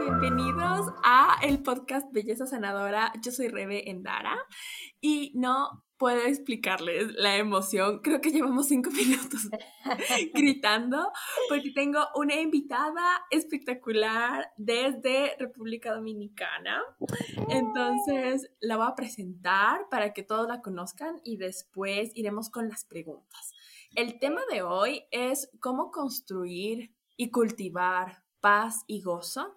Bienvenidos a el podcast Belleza Sanadora. Yo soy Rebe Endara y no puedo explicarles la emoción. Creo que llevamos cinco minutos gritando porque tengo una invitada espectacular desde República Dominicana. Entonces la voy a presentar para que todos la conozcan y después iremos con las preguntas. El tema de hoy es cómo construir y cultivar paz y gozo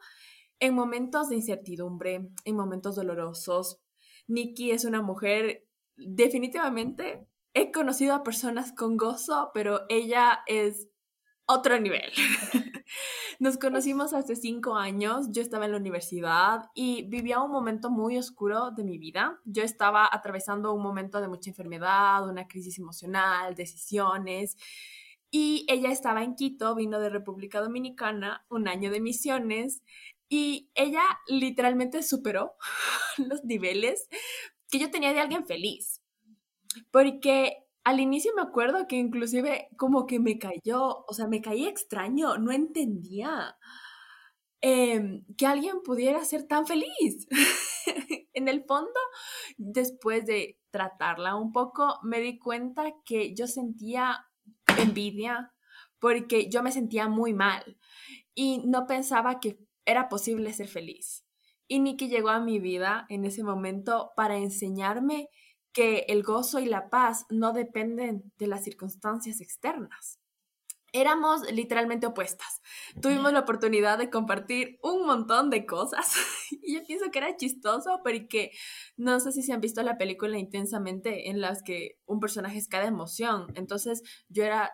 en momentos de incertidumbre, en momentos dolorosos. Nikki es una mujer definitivamente he conocido a personas con gozo, pero ella es otro nivel. Nos conocimos hace cinco años, yo estaba en la universidad y vivía un momento muy oscuro de mi vida. Yo estaba atravesando un momento de mucha enfermedad, una crisis emocional, decisiones. Y ella estaba en Quito, vino de República Dominicana, un año de misiones, y ella literalmente superó los niveles que yo tenía de alguien feliz. Porque al inicio me acuerdo que inclusive como que me cayó, o sea, me caí extraño, no entendía em, que alguien pudiera ser tan feliz. en el fondo, después de tratarla un poco, me di cuenta que yo sentía envidia porque yo me sentía muy mal y no pensaba que era posible ser feliz. Y Nikki llegó a mi vida en ese momento para enseñarme que el gozo y la paz no dependen de las circunstancias externas. Éramos literalmente opuestas. Tuvimos la oportunidad de compartir un montón de cosas y yo pienso que era chistoso porque no sé si se han visto la película intensamente en las que un personaje es cada emoción. Entonces yo era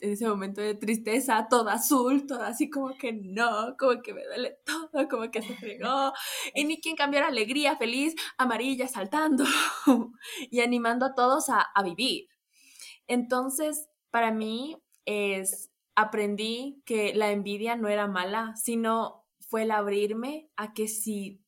en ese momento de tristeza, toda azul, toda así como que no, como que me duele todo, como que se fregó. Y Nicky en cambio era alegría, feliz, amarilla, saltando y animando a todos a, a vivir. Entonces, para mí es, aprendí que la envidia no era mala, sino fue el abrirme a que si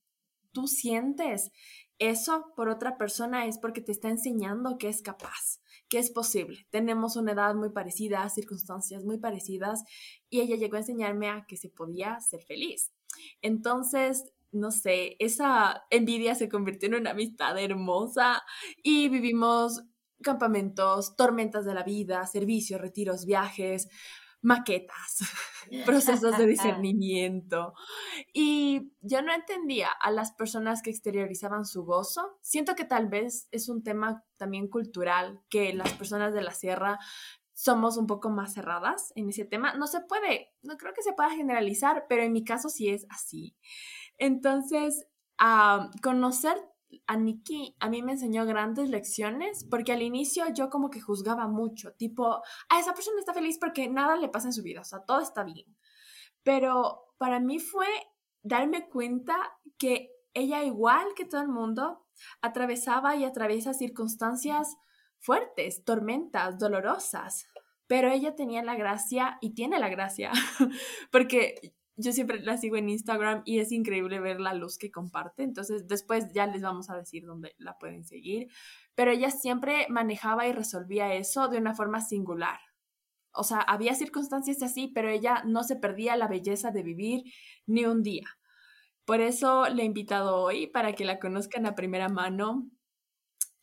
tú sientes eso por otra persona es porque te está enseñando que es capaz que es posible. Tenemos una edad muy parecida, circunstancias muy parecidas y ella llegó a enseñarme a que se podía ser feliz. Entonces, no sé, esa envidia se convirtió en una amistad hermosa y vivimos campamentos, tormentas de la vida, servicios, retiros, viajes, maquetas, procesos de discernimiento. Y yo no entendía a las personas que exteriorizaban su gozo. Siento que tal vez es un tema también cultural, que las personas de la sierra somos un poco más cerradas en ese tema. No se puede, no creo que se pueda generalizar, pero en mi caso sí es así. Entonces, a conocer a Nikki a mí me enseñó grandes lecciones porque al inicio yo como que juzgaba mucho, tipo, a esa persona está feliz porque nada le pasa en su vida, o sea, todo está bien. Pero para mí fue darme cuenta que ella, igual que todo el mundo, atravesaba y atraviesa circunstancias fuertes, tormentas, dolorosas, pero ella tenía la gracia y tiene la gracia, porque yo siempre la sigo en Instagram y es increíble ver la luz que comparte. Entonces, después ya les vamos a decir dónde la pueden seguir. Pero ella siempre manejaba y resolvía eso de una forma singular. O sea, había circunstancias así, pero ella no se perdía la belleza de vivir ni un día. Por eso le he invitado hoy para que la conozcan a primera mano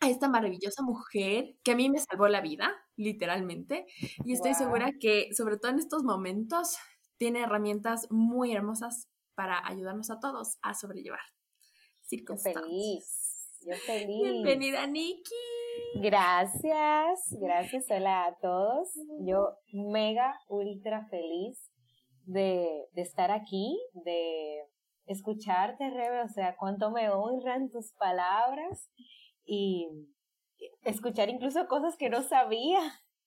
a esta maravillosa mujer que a mí me salvó la vida, literalmente. Y estoy segura que, sobre todo en estos momentos, tiene herramientas muy hermosas para ayudarnos a todos a sobrellevar circunstancias. Feliz, yo feliz. Bienvenida, Nikki. Gracias, gracias, hola a todos. Yo mega, ultra feliz de, de estar aquí, de escucharte, Rebe, o sea, cuánto me honran tus palabras y escuchar incluso cosas que no sabía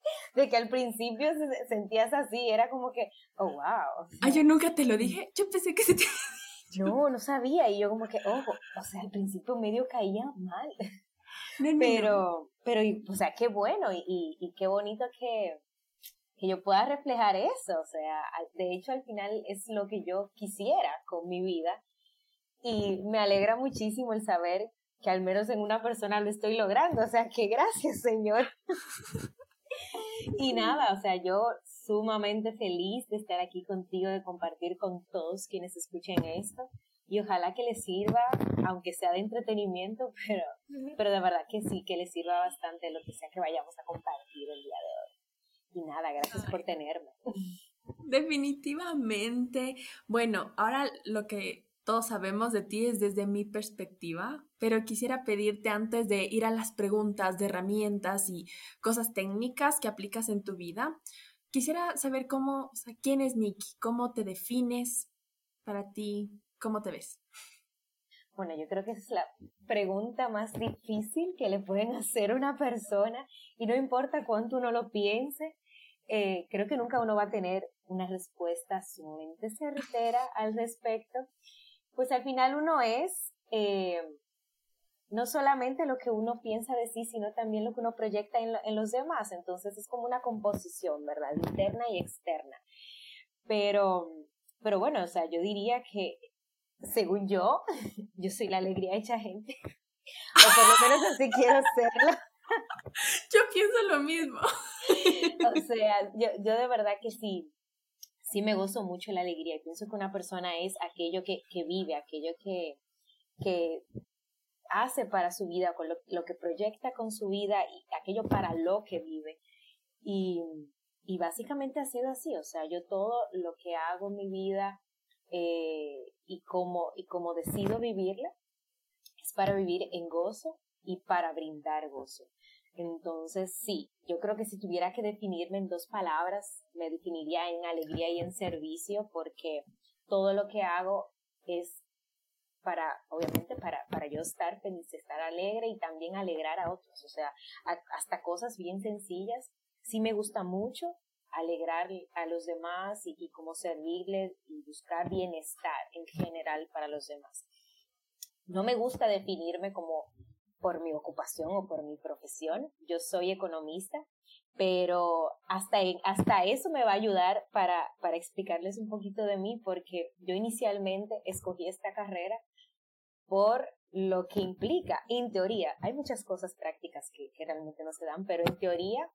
de que al principio sentías así, era como que, oh, wow. ah, yo nunca te lo dije, yo pensé que se te... Yo no sabía y yo como que, oh, o sea, al principio medio caía mal. pero, pero, o sea, qué bueno y, y, y qué bonito que, que yo pueda reflejar eso, o sea, de hecho al final es lo que yo quisiera con mi vida y me alegra muchísimo el saber que al menos en una persona lo estoy logrando, o sea, que gracias Señor. y nada, o sea, yo sumamente feliz de estar aquí contigo, de compartir con todos quienes escuchen esto. Y ojalá que les sirva, aunque sea de entretenimiento, pero, pero de verdad que sí, que les sirva bastante lo que sea que vayamos a compartir el día de hoy. Y nada, gracias por tenerme. Definitivamente. Bueno, ahora lo que todos sabemos de ti es desde mi perspectiva, pero quisiera pedirte antes de ir a las preguntas de herramientas y cosas técnicas que aplicas en tu vida, quisiera saber cómo, quién es Nikki, cómo te defines para ti, cómo te ves. Bueno, yo creo que es la pregunta más difícil que le pueden hacer a una persona y no importa cuánto uno lo piense, eh, creo que nunca uno va a tener una respuesta sumamente certera al respecto pues al final uno es eh, no solamente lo que uno piensa de sí, sino también lo que uno proyecta en, los demás. Entonces es como una composición, ¿verdad? Interna y externa. Pero, pero bueno, o sea, yo diría que, según yo, yo soy la alegría hecha gente. O por lo menos así quiero serlo. Yo pienso lo mismo. O sea, yo, yo de verdad que sí, sí me gozo mucho la alegría y pienso que una persona es aquello que, que vive, aquello que, que hace para su vida, con lo, que proyecta con su vida y aquello para lo que vive. Y, y básicamente ha sido así, o sea, yo todo lo que hago en mi vida eh, y, como, y como decido vivirla es para vivir en gozo y para brindar gozo. Entonces, sí, yo creo que si tuviera que definirme en dos palabras, me definiría en alegría y en servicio, porque todo lo que hago es para, obviamente, para, para yo estar feliz, estar alegre y también alegrar a otros. O sea, hasta cosas bien sencillas. Sí me gusta mucho alegrar a los demás y, y como servirles y buscar bienestar en general para los demás. No me gusta definirme como por mi ocupación o por mi profesión. Yo soy economista, pero hasta, hasta eso me va a ayudar para, para explicarles un poquito de mí, porque yo inicialmente escogí esta carrera por lo que implica, en teoría, hay muchas cosas prácticas que, que realmente no se dan, pero en teoría,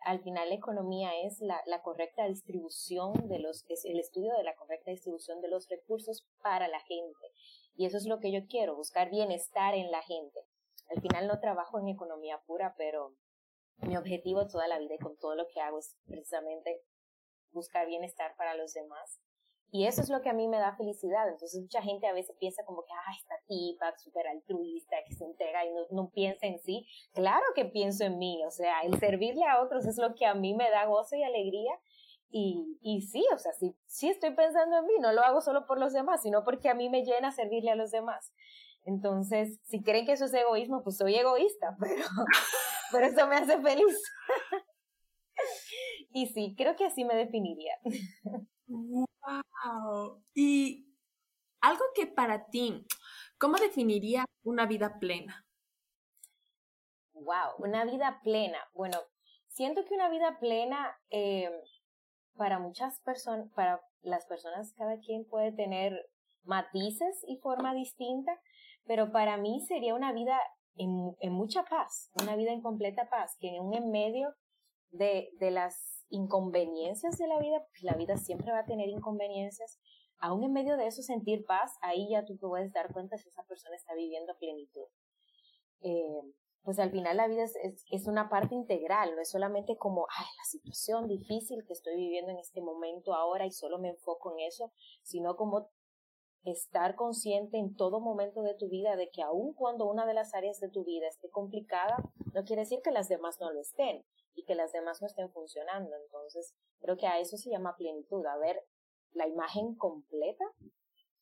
al final la economía es la, la correcta distribución de los, es el estudio de la correcta distribución de los recursos para la gente. Y eso es lo que yo quiero, buscar bienestar en la gente. Al final no trabajo en economía pura, pero mi objetivo toda la vida y con todo lo que hago es precisamente buscar bienestar para los demás. Y eso es lo que a mí me da felicidad. Entonces mucha gente a veces piensa como que, ah, esta tipa súper altruista, que se entrega y no, no, piensa en sí. Claro que pienso en mí, o sea, el servirle a otros es lo que a mí me da gozo y alegría. Y, y sí, o sea, sí, sí estoy pensando en mí, no lo hago solo por los demás, sino porque a mí me llena servirle a los demás. Entonces, si creen que eso es egoísmo, pues soy egoísta, pero, pero eso me hace feliz. y sí, creo que así me definiría. ¡Wow! Y algo que para ti, ¿cómo definiría una vida plena? Wow, una vida plena. Bueno, siento que una vida plena eh, para muchas personas, para las personas, cada quien puede tener matices y forma distinta, pero para mí sería una vida en, en mucha paz, una vida en completa paz, que en, en medio de, de las inconveniencias de la vida, porque la vida siempre va a tener inconveniencias, aún en medio de eso sentir paz, ahí ya tú te puedes dar cuenta si esa persona está viviendo a plenitud. Eh, pues al final la vida es, es, es, una parte integral, no es solamente como, ay, la situación difícil que estoy viviendo en este momento ahora y solo me enfoco en eso, sino como estar consciente en todo momento de tu vida de que aun cuando una de las áreas de tu vida esté complicada, no quiere decir que las demás no lo estén y que las demás no estén funcionando. Entonces, creo que a eso se llama plenitud, a ver la imagen completa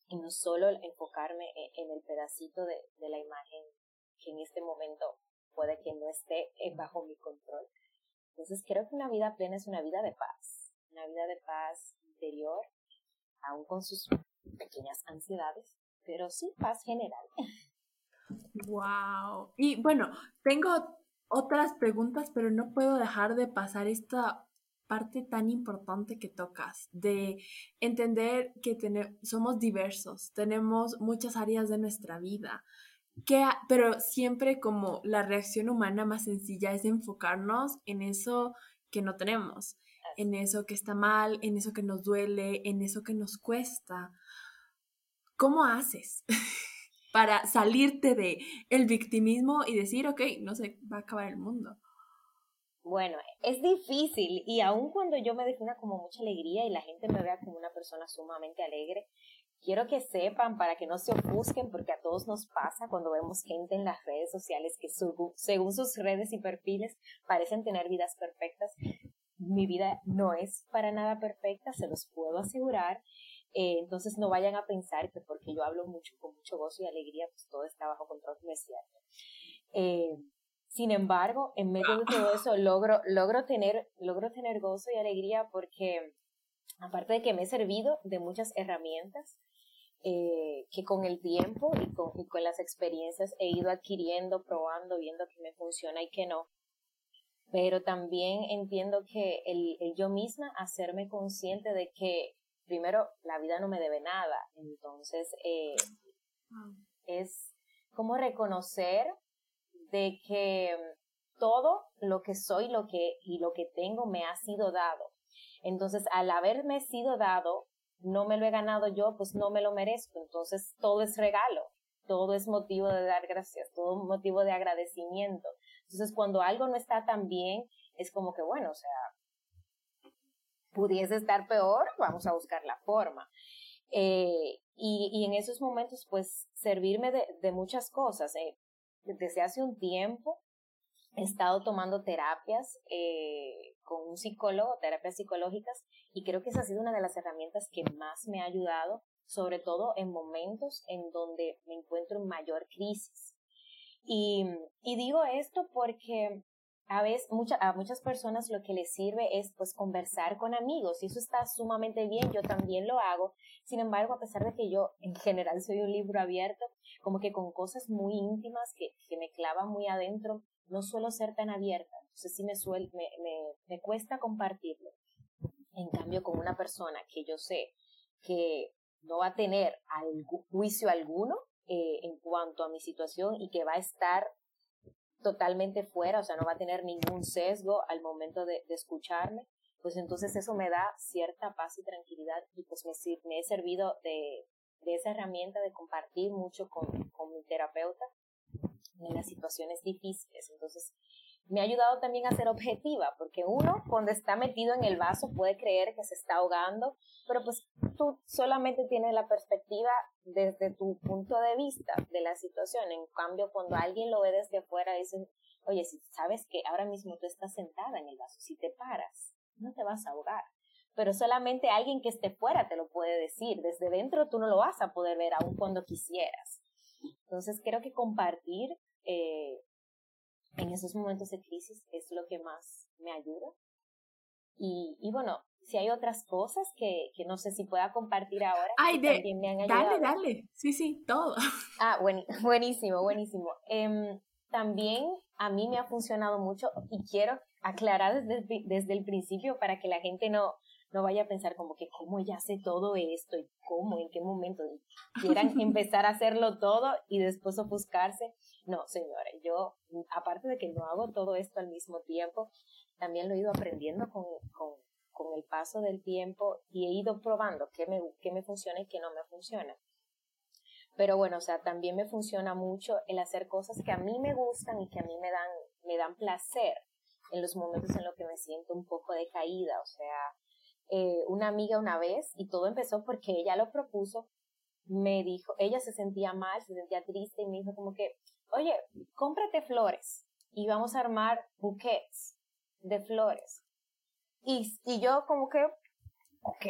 y no solo enfocarme e-, en el pedacito de, de la imagen que en este momento puede que no esté bajo mi control. Entonces, creo que una vida plena es una vida de paz, una vida de paz interior, aún con sus pequeñas ansiedades, pero sí paz general. Wow. Y bueno, tengo otras preguntas, pero no puedo dejar de pasar esta parte tan importante que tocas, de entender que somos diversos, tenemos muchas áreas de nuestra vida, que, pero siempre como la reacción humana más sencilla es enfocarnos en eso que no tenemos, en eso que está mal, en eso que nos duele, en eso que nos cuesta. ¿Cómo haces para salirte de el victimismo y decir, ok, no se va a acabar el mundo? Bueno, es difícil y aun cuando yo me defina como mucha alegría y la gente me vea como una persona sumamente alegre, quiero que sepan para que no se ofusquen porque a todos nos pasa cuando vemos gente en las redes sociales que según sus redes y perfiles parecen tener vidas perfectas. Mi vida no es para nada perfecta, se los puedo asegurar. Eh, entonces no vayan a pensar que porque yo hablo mucho con mucho gozo y alegría, pues todo está bajo control, no es cierto. Eh, sin embargo, en medio de todo eso logro, logro, tener, logro tener gozo y alegría porque, aparte de que me he servido de muchas herramientas, eh, que con el tiempo y con, y con, las experiencias he ido adquiriendo, probando, viendo que me funciona y que no. Pero también entiendo que el, el yo misma hacerme consciente de que, primero, la vida no me debe nada. Entonces, eh, es como reconocer de que todo lo que soy lo que, y lo que tengo me ha sido dado. Entonces, al haberme sido dado, no me lo he ganado yo, pues no me lo merezco. Entonces, todo es regalo, todo es motivo de dar gracias, todo es motivo de agradecimiento. Entonces, cuando algo no está tan bien, es como que, bueno, o sea, pudiese estar peor, vamos a buscar la forma. Eh, y, y, en esos momentos, pues, servirme de, de muchas cosas. Eh, desde hace un tiempo he estado tomando terapias eh, con un psicólogo, terapias psicológicas, y creo que esa ha sido una de las herramientas que más me ha ayudado, sobre todo en momentos en donde me encuentro en mayor crisis. Y, digo esto porque a veces mucha, a muchas personas lo que les sirve es pues conversar con amigos y eso está sumamente bien, yo también lo hago. Sin embargo, a pesar de que yo en general soy un libro abierto, como que con cosas muy íntimas que, que me clavan muy adentro, no suelo ser tan abierta. Entonces sí me, suel, me, me, me cuesta compartirlo. En cambio, con una persona que yo sé que no va a tener algún, juicio alguno eh, en cuanto a mi situación y que va a estar totalmente fuera, o sea, no va a tener ningún sesgo al momento de, escucharme, pues entonces eso me da cierta paz y tranquilidad y pues me, me he servido de, esa herramienta de compartir mucho con, con mi terapeuta en las situaciones difíciles. Entonces, me ha ayudado también a ser objetiva, porque uno cuando está metido en el vaso puede creer que se está ahogando, pero pues tú solamente tienes la perspectiva desde tu punto de vista de la situación. En cambio, cuando alguien lo ve desde afuera, dicen, oye, si sabes que ahora mismo tú estás sentada en el vaso, si te paras, no te vas a ahogar. Pero solamente alguien que esté fuera te lo puede decir. Desde dentro tú no lo vas a poder ver aun cuando quisieras. Entonces creo que compartir eh, en esos momentos de crisis es lo que más me ayuda. Y, y bueno, si hay otras cosas que, que, no sé si pueda compartir ahora, Ay, de, también me han ayudado. Dale, dale, sí, sí, todo. Ah, buenísimo, buenísimo. Eh, también a mí me ha funcionado mucho y quiero aclarar desde, desde el principio para que la gente no, no vaya a pensar como que cómo ella hace todo esto y cómo, en qué momento quieran empezar a hacerlo todo y después ofuscarse. No, señores, yo, aparte de que no hago todo esto al mismo tiempo, también lo he ido aprendiendo con, con, con el paso del tiempo y he ido probando qué me, qué me funciona y qué no me funciona. Pero bueno, o sea, también me funciona mucho el hacer cosas que a mí me gustan y que a mí me dan, me dan placer en los momentos en los que me siento un poco decaída. O sea, eh, una amiga una vez, y todo empezó porque ella lo propuso, me dijo, ella se sentía mal, se sentía triste y me dijo como que, oye, cómprate flores y vamos a armar bouquets de flores. Y, y yo como que, ok,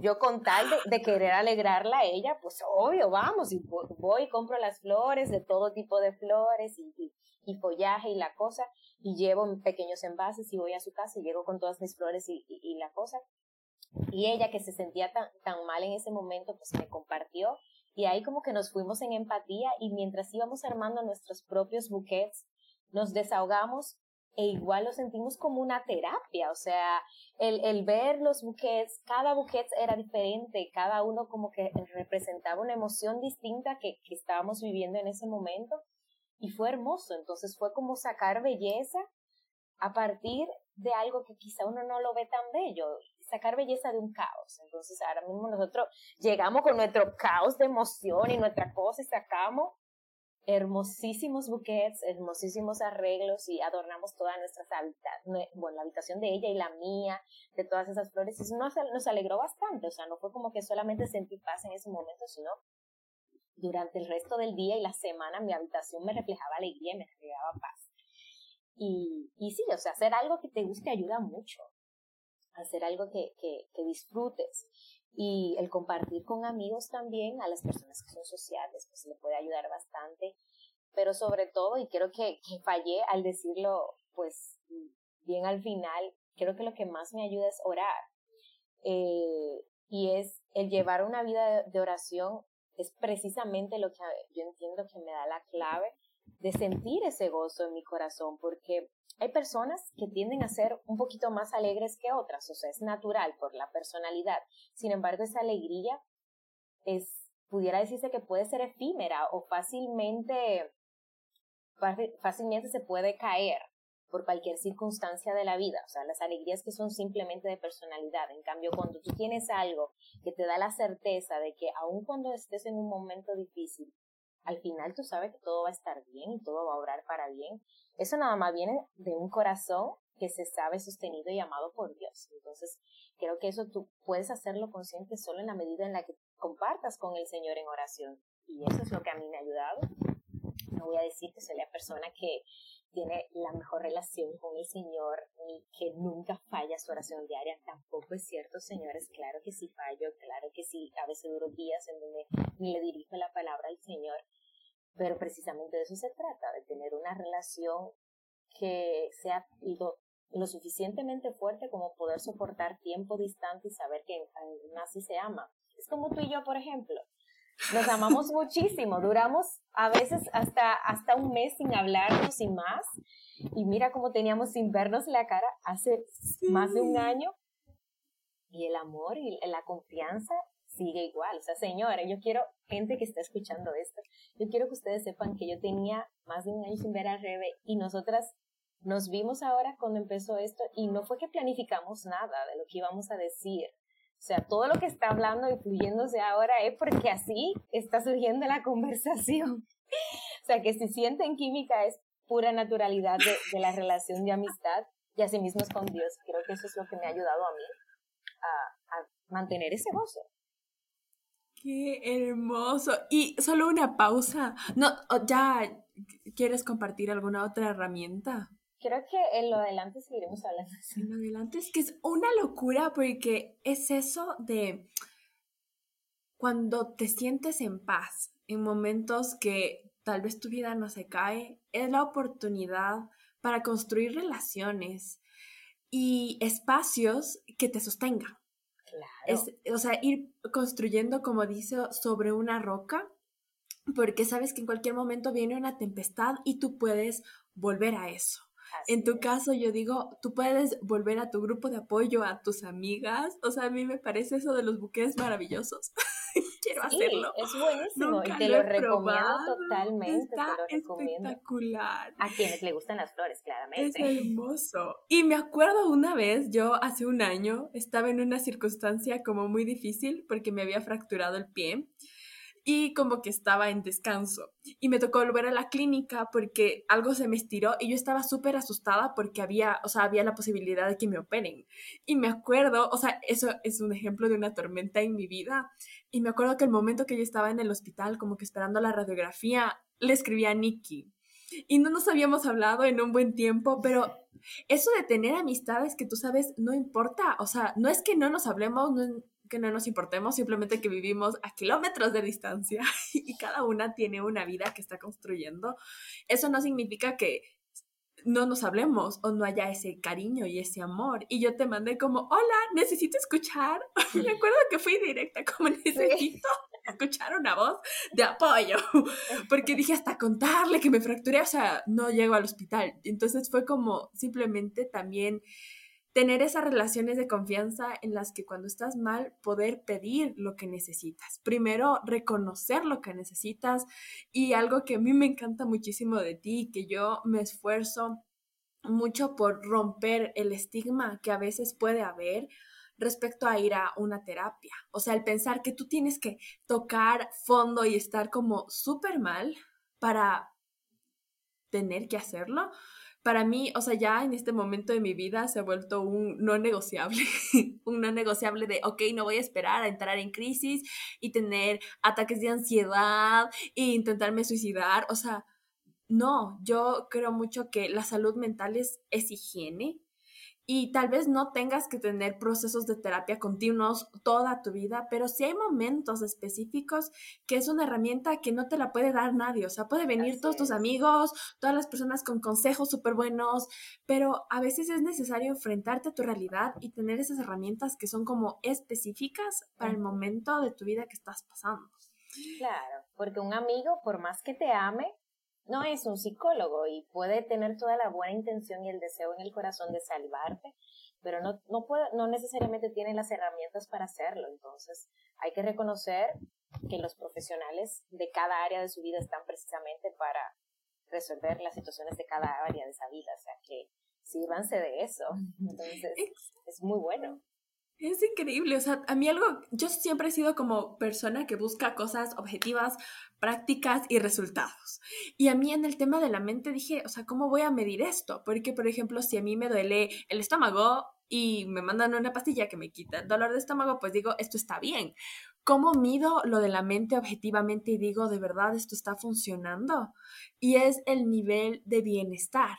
yo con tal de, querer alegrarla a ella, pues obvio, vamos, y voy y compro las flores, de todo tipo de flores y, y, follaje y la cosa, y llevo pequeños envases y voy a su casa y llego con todas mis flores y, y, la cosa. Y ella que se sentía tan, tan mal en ese momento, pues me compartió y ahí como que nos fuimos en empatía y mientras íbamos armando nuestros propios buquets, nos desahogamos e igual lo sentimos como una terapia, o sea, el, el ver los buquets, cada buquet era diferente, cada uno como que representaba una emoción distinta que, que estábamos viviendo en ese momento y fue hermoso, entonces fue como sacar belleza a partir de algo que quizá uno no lo ve tan bello, sacar belleza de un caos. Entonces ahora mismo nosotros llegamos con nuestro caos de emoción y nuestra cosa y sacamos hermosísimos buquets, hermosísimos arreglos y adornamos todas nuestras habitaciones, bueno, la habitación de ella y la mía, de todas esas flores. Y nos, nos alegró bastante, o sea, no fue como que solamente sentí paz en ese momento, sino durante el resto del día y la semana mi habitación me reflejaba alegría y me reflejaba paz. Y, y sí, o sea, hacer algo que te guste ayuda mucho, hacer algo que, que, disfrutes y el compartir con amigos también a las personas que son sociales, pues le puede ayudar bastante. Pero sobre todo, y creo que, que fallé al decirlo, pues bien al final, creo que lo que más me ayuda es orar. Eh, y es el llevar una vida de oración es precisamente lo que yo entiendo que me da la clave de sentir ese gozo en mi corazón, porque hay personas que tienden a ser un poquito más alegres que otras, o sea, es natural por la personalidad. Sin embargo, esa alegría es, pudiera decirse que puede ser efímera o fácilmente, fácilmente se puede caer por cualquier circunstancia de la vida, o sea, las alegrías que son simplemente de personalidad. En cambio, cuando tú tienes algo que te da la certeza de que aun cuando estés en un momento difícil, al final tú sabes que todo va a estar bien y todo va a obrar para bien. Eso nada más viene de un corazón que se sabe sostenido y amado por Dios. Entonces, creo que eso tú puedes hacerlo consciente solo en la medida en la que compartas con el Señor en oración. Y eso es lo que a mí me ha ayudado. No voy a decir que soy la persona que tiene la mejor relación con el Señor ni que nunca falla su oración diaria. Tampoco es cierto, señores. Claro que sí fallo, claro que sí. A veces duro días en donde le dirijo la palabra al Señor. Pero precisamente de eso se trata, de tener una relación que sea lo, suficientemente fuerte como poder soportar tiempo distante y saber que así se ama. Es como tú y yo, por ejemplo. Nos amamos muchísimo, duramos a veces hasta, hasta un mes sin hablarnos y más. Y mira cómo teníamos sin vernos la cara hace más de un año. Y el amor y la confianza sigue igual. O sea, señora, yo quiero gente que está escuchando esto. Yo quiero que ustedes sepan que yo tenía más de un año sin ver a Rebe y nosotras nos vimos ahora cuando empezó esto y no fue que planificamos nada de lo que íbamos a decir. O sea, todo lo que está hablando y fluyéndose ahora es porque así está surgiendo la conversación. o sea, que si sienten química es pura naturalidad de, la relación de amistad y así mismo es con Dios. Creo que eso es lo que me ha ayudado a mí a, a mantener ese gozo. Qué hermoso. Y solo una pausa. No, ya quieres compartir alguna otra herramienta. Creo que en lo adelante seguiremos hablando. En lo adelante es que es una locura porque es eso de cuando te sientes en paz, en momentos que tal vez tu vida no se cae, es la oportunidad para construir relaciones y espacios que te sostengan. Es, o sea, ir construyendo, como dice, sobre una roca, porque sabes que en cualquier momento viene una tempestad y tú puedes volver a eso. En tu caso, yo digo, tú puedes volver a tu grupo de apoyo, a tus amigas. O sea, a mí me parece eso de los buques maravillosos. Quiero hacerlo. Es buenísimo y te lo, recomiendo totalmente. Está espectacular. A quienes le gustan las flores, claramente. Es hermoso. Y me acuerdo una vez, yo hace un año estaba en una circunstancia como muy difícil porque me había fracturado el pie y como que estaba en descanso. Y me tocó volver a la clínica porque algo se me estiró y yo estaba súper asustada porque había, o sea, había la posibilidad de que me operen. Y me acuerdo, o sea, eso es un ejemplo de una tormenta en mi vida. Y me acuerdo que el momento que yo estaba en el hospital, como que esperando la radiografía, le escribí a Nikki. Y no nos habíamos hablado en un buen tiempo, pero eso de tener amistades que tú sabes no importa, o sea, no es que no nos hablemos, no, que no nos importemos, simplemente que vivimos a kilómetros de distancia y cada una tiene una vida que está construyendo. Eso no significa que no nos hablemos o no haya ese cariño y ese amor. Y yo te mandé como, hola, necesito escuchar. Me acuerdo que fui directa, como necesito escuchar una voz de apoyo. Porque dije hasta contarle que me fracturé, o sea, no llego al hospital. Entonces fue como simplemente también tener esas relaciones de confianza en las que cuando estás mal poder pedir lo que necesitas. Primero, reconocer lo que necesitas y algo que a mí me encanta muchísimo de ti, que yo me esfuerzo mucho por romper el estigma que a veces puede haber respecto a ir a una terapia. O sea, el pensar que tú tienes que tocar fondo y estar como súper mal para tener que hacerlo, para mí, o sea, ya en este momento de mi vida se ha vuelto un no negociable, un no negociable de, ok, no voy a esperar a entrar en crisis y tener ataques de ansiedad e intentarme suicidar, o sea, no, yo creo mucho que la salud mental es, es higiene, y tal vez no tengas que tener procesos de terapia continuos toda tu vida, pero sí hay momentos específicos que es una herramienta que no te la puede dar nadie. O sea, puede venir todos tus amigos, todas las personas con consejos súper buenos, pero a veces es necesario enfrentarte a tu realidad y tener esas herramientas que son como específicas para el momento de tu vida que estás pasando. Claro, porque un amigo, por más que te ame, no es un psicólogo y puede tener toda la buena intención y el deseo en el corazón de salvarte, pero no, no, puede, no necesariamente tiene las herramientas para hacerlo. Entonces, hay que reconocer que los profesionales de cada área de su vida están precisamente para resolver las situaciones de cada área de esa vida. O sea, que sírvanse de eso. Entonces, es muy bueno. Es increíble, o sea, a mí algo, yo siempre he sido como persona que busca cosas objetivas, prácticas y resultados. Y a mí en el tema de la mente dije, o sea, ¿cómo voy a medir esto? Porque, por ejemplo, si a mí me duele el estómago y me mandan una pastilla que me quita el dolor de estómago, pues digo, esto está bien. ¿Cómo mido lo de la mente objetivamente y digo, de verdad, esto está funcionando? Y es el nivel de bienestar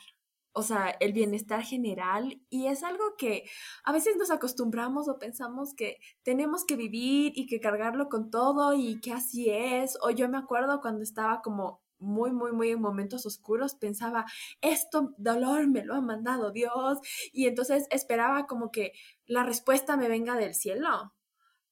o sea, el bienestar general y es algo que a veces nos acostumbramos o pensamos que tenemos que vivir y que cargarlo con todo y que así es. O yo me acuerdo cuando estaba como muy, muy, muy en momentos oscuros, pensaba, esto dolor me lo ha mandado Dios y entonces esperaba como que la respuesta me venga del cielo.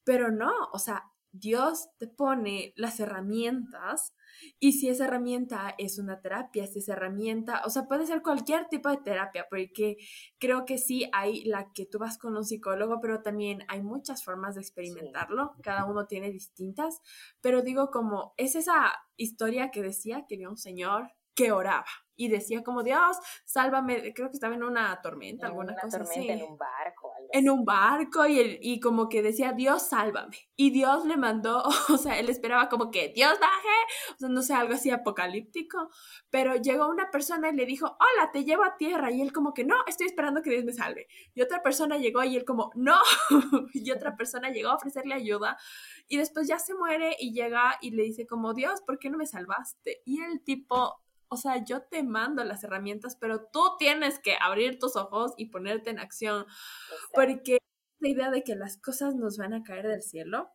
Pero no, o sea, Dios te pone las herramientas y si esa herramienta es una terapia, si esa herramienta, o sea, puede ser cualquier tipo de terapia, porque creo que sí hay la que tú vas con un psicólogo, pero también hay muchas formas de experimentarlo, cada uno tiene distintas, pero digo como, es esa historia que decía que había un señor que oraba y decía como Dios, sálvame, creo que estaba en una tormenta, alguna una cosa tormenta, En un barco. En un barco y, el, y como que decía Dios, sálvame. Y Dios le mandó, o sea, él esperaba como que Dios baje, o sea, no sé, algo así apocalíptico, pero llegó una persona y le dijo, hola, te llevo a tierra. Y él como que no, estoy esperando que Dios me salve. Y otra persona llegó y él como, no. y otra persona llegó a ofrecerle ayuda. Y después ya se muere y llega y le dice como, Dios, ¿por qué no me salvaste? Y el tipo o sea, yo te mando las herramientas, pero tú tienes que abrir tus ojos y ponerte en acción. Porque la idea de que las cosas nos van a caer del cielo,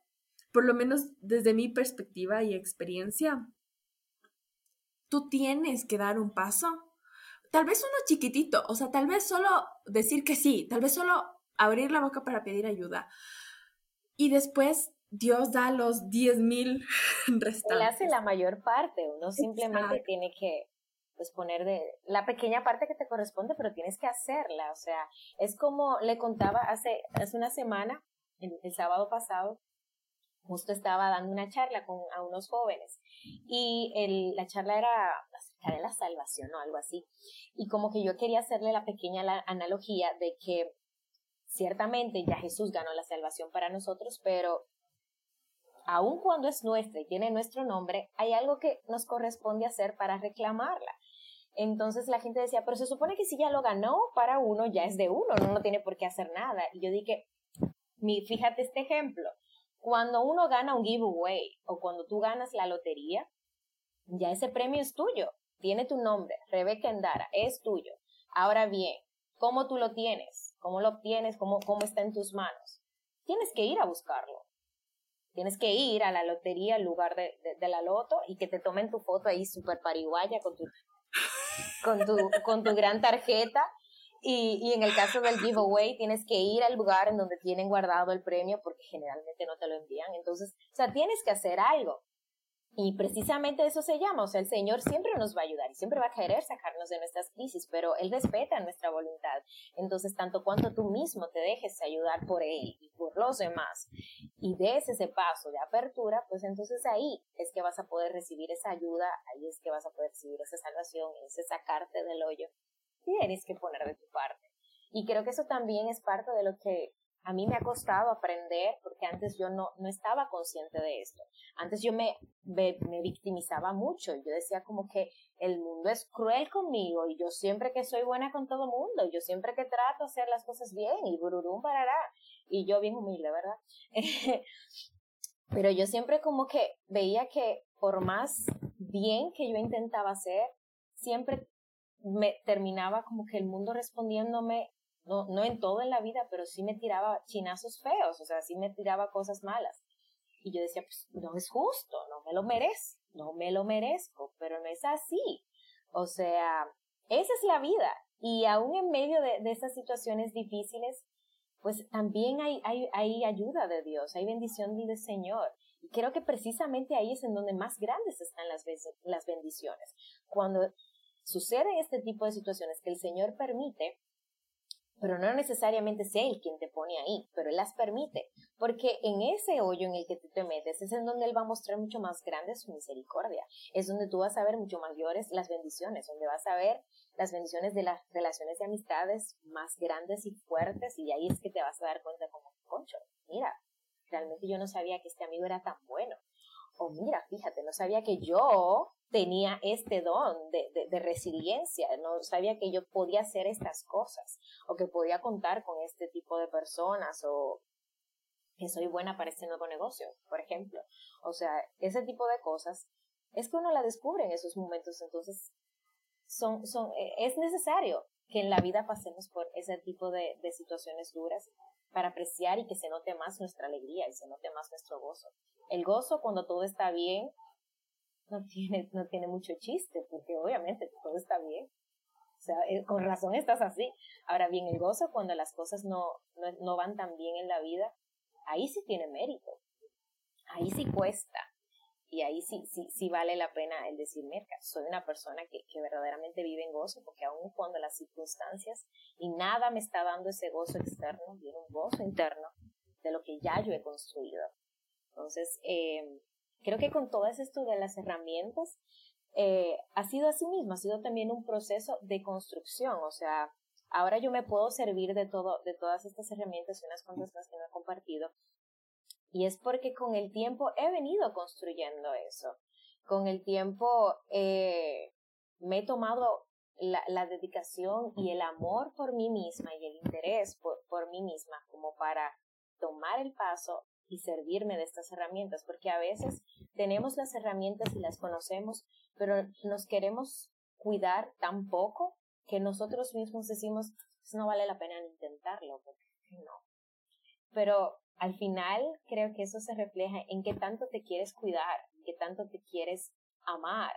por lo menos desde mi perspectiva y experiencia, tú tienes que dar un paso. Tal vez uno chiquitito, o sea, tal vez solo decir que sí, tal vez solo abrir la boca para pedir ayuda. Y después Dios da los 10 mil restantes. Él hace la mayor parte, uno simplemente tiene que pues poner de la pequeña parte que te corresponde, pero tienes que hacerla, o sea, es como le contaba hace, hace una semana, el, sábado pasado, justo estaba dando una charla con a unos jóvenes y el, la charla era acerca de la salvación o algo así, y como que yo quería hacerle la pequeña analogía de que ciertamente ya Jesús ganó la salvación para nosotros, pero aun cuando es nuestra y tiene nuestro nombre, hay algo que nos corresponde hacer para reclamarla. Entonces la gente decía, pero se supone que si ya lo ganó para uno, ya es de uno, no, no tiene por qué hacer nada. Y yo dije, mi, fíjate este ejemplo, cuando uno gana un giveaway o cuando tú ganas la lotería, ya ese premio es tuyo, tiene tu nombre, Rebeca Endara, es tuyo. Ahora bien, ¿cómo tú lo tienes? ¿Cómo lo obtienes? ¿Cómo, cómo está en tus manos? Tienes que ir a buscarlo. Tienes que ir a la lotería, al lugar de, de, la loto, y que te tomen tu foto ahí súper pariguaya con tu, con, tu, con tu gran tarjeta. Y, y en el caso del giveaway, tienes que ir al lugar en donde tienen guardado el premio porque generalmente no te lo envían. Entonces, o sea, tienes que hacer algo. Y precisamente eso se llama, o sea, el Señor siempre nos va a ayudar y siempre va a querer sacarnos de nuestras crisis, pero Él respeta nuestra voluntad. Entonces, tanto cuanto tú mismo te dejes ayudar por Él y por los demás y des ese paso de apertura, pues entonces ahí es que vas a poder recibir esa ayuda, ahí es que vas a poder recibir esa salvación, ese sacarte del hoyo tienes que poner de tu parte. Y creo que eso también es parte de lo que a mí me ha costado aprender porque antes yo no, no estaba consciente de esto. Antes yo me, me, victimizaba mucho. Yo decía como que el mundo es cruel conmigo y yo siempre que soy buena con todo el mundo, yo siempre que trato de hacer las cosas bien y bururum parará. Y yo bien humilde, ¿verdad? Pero yo siempre como que veía que por más bien que yo intentaba hacer, siempre me terminaba como que el mundo respondiéndome no, no en todo en la vida, pero sí me tiraba chinazos feos, o sea, sí me tiraba cosas malas. Y yo decía, pues no es justo, no me lo merezco, no me lo merezco, pero no es así. O sea, esa es la vida. Y aún en medio de, de estas situaciones difíciles, pues también hay, hay, hay ayuda de Dios, hay bendición del Señor. Y creo que precisamente ahí es en donde más grandes están las, las bendiciones. Cuando suceden este tipo de situaciones que el Señor permite, pero no necesariamente sea Él quien te pone ahí, pero Él las permite, porque en ese hoyo en el que tú te metes es en donde Él va a mostrar mucho más grande su misericordia, es donde tú vas a ver mucho mayores las bendiciones, donde vas a ver las bendiciones de las relaciones de amistades más grandes y fuertes, y ahí es que te vas a dar cuenta como, concho, mira, realmente yo no sabía que este amigo era tan bueno, o mira, fíjate, no sabía que yo tenía este don de, de, resiliencia, no sabía que yo podía hacer estas cosas o que podía contar con este tipo de personas o que soy buena para este nuevo negocio, por ejemplo. O sea, ese tipo de cosas es que uno la descubre en esos momentos, entonces son, son, e, es necesario que en la vida pasemos por ese tipo de, de situaciones duras para apreciar y que se note más nuestra alegría y se note más nuestro gozo. El gozo cuando todo está bien no tiene, no tiene mucho chiste, porque obviamente todo está bien. O sea, eh, con razón estás así. Ahora bien, el gozo cuando las cosas no, no, no van tan bien en la vida, ahí sí tiene mérito. Ahí sí cuesta. Y ahí sí, sí, sí vale la pena el decir, mira, soy una persona que, que verdaderamente vive en gozo, porque aun cuando las circunstancias y nada me está dando ese gozo externo, viene un gozo interno de lo que ya yo he construido. Entonces, eh, creo que con todas esto de las herramientas, eh, ha sido así mismo, ha sido también un proceso de construcción, o sea, ahora yo me puedo servir de todo, de todas estas herramientas y unas cuantas más que no he compartido, y es porque con el tiempo he venido construyendo eso. Con el tiempo eh, me he tomado la, la, dedicación y el amor por mí misma y el interés por, por mí misma como para tomar el paso y servirme de estas herramientas, porque a veces tenemos las herramientas y las conocemos, pero nos queremos cuidar tan poco que nosotros mismos decimos, pues no vale la pena intentarlo, porque no. Pero al final creo que eso se refleja en qué tanto te quieres cuidar, qué tanto te quieres amar,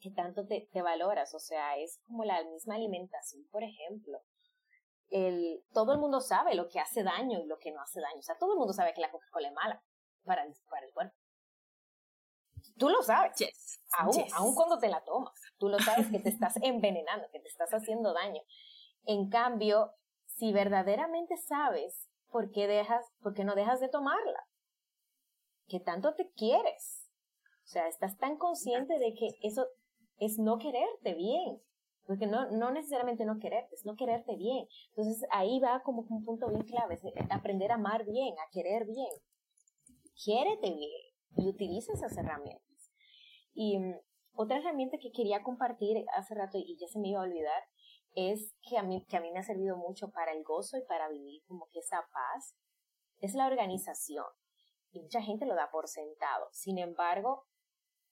qué tanto te, te valoras. O sea, es como la misma alimentación, por ejemplo el, todo el mundo sabe lo que hace daño y lo que no hace daño. O sea, todo el mundo sabe que la Coca-Cola es mala para el, para el cuerpo. Tú lo sabes. Yes. Aún, cuando te la tomas. Tú lo sabes que te estás envenenando, que te estás haciendo daño. En cambio, si verdaderamente sabes por qué dejas, por qué no dejas de tomarla, que tanto te quieres. O sea, estás tan consciente de que eso es no quererte bien. Porque no, no necesariamente no quererte, es no quererte bien. Entonces ahí va como un punto bien clave, es aprender a amar bien, a querer bien. Quiérete bien y utiliza esas herramientas. Y mm, otra herramienta que quería compartir hace rato y ya se me iba a olvidar es que a mí, que a mí me ha servido mucho para el gozo y para vivir como que esa paz, es la organización. Y mucha gente lo da por sentado. Sin embargo,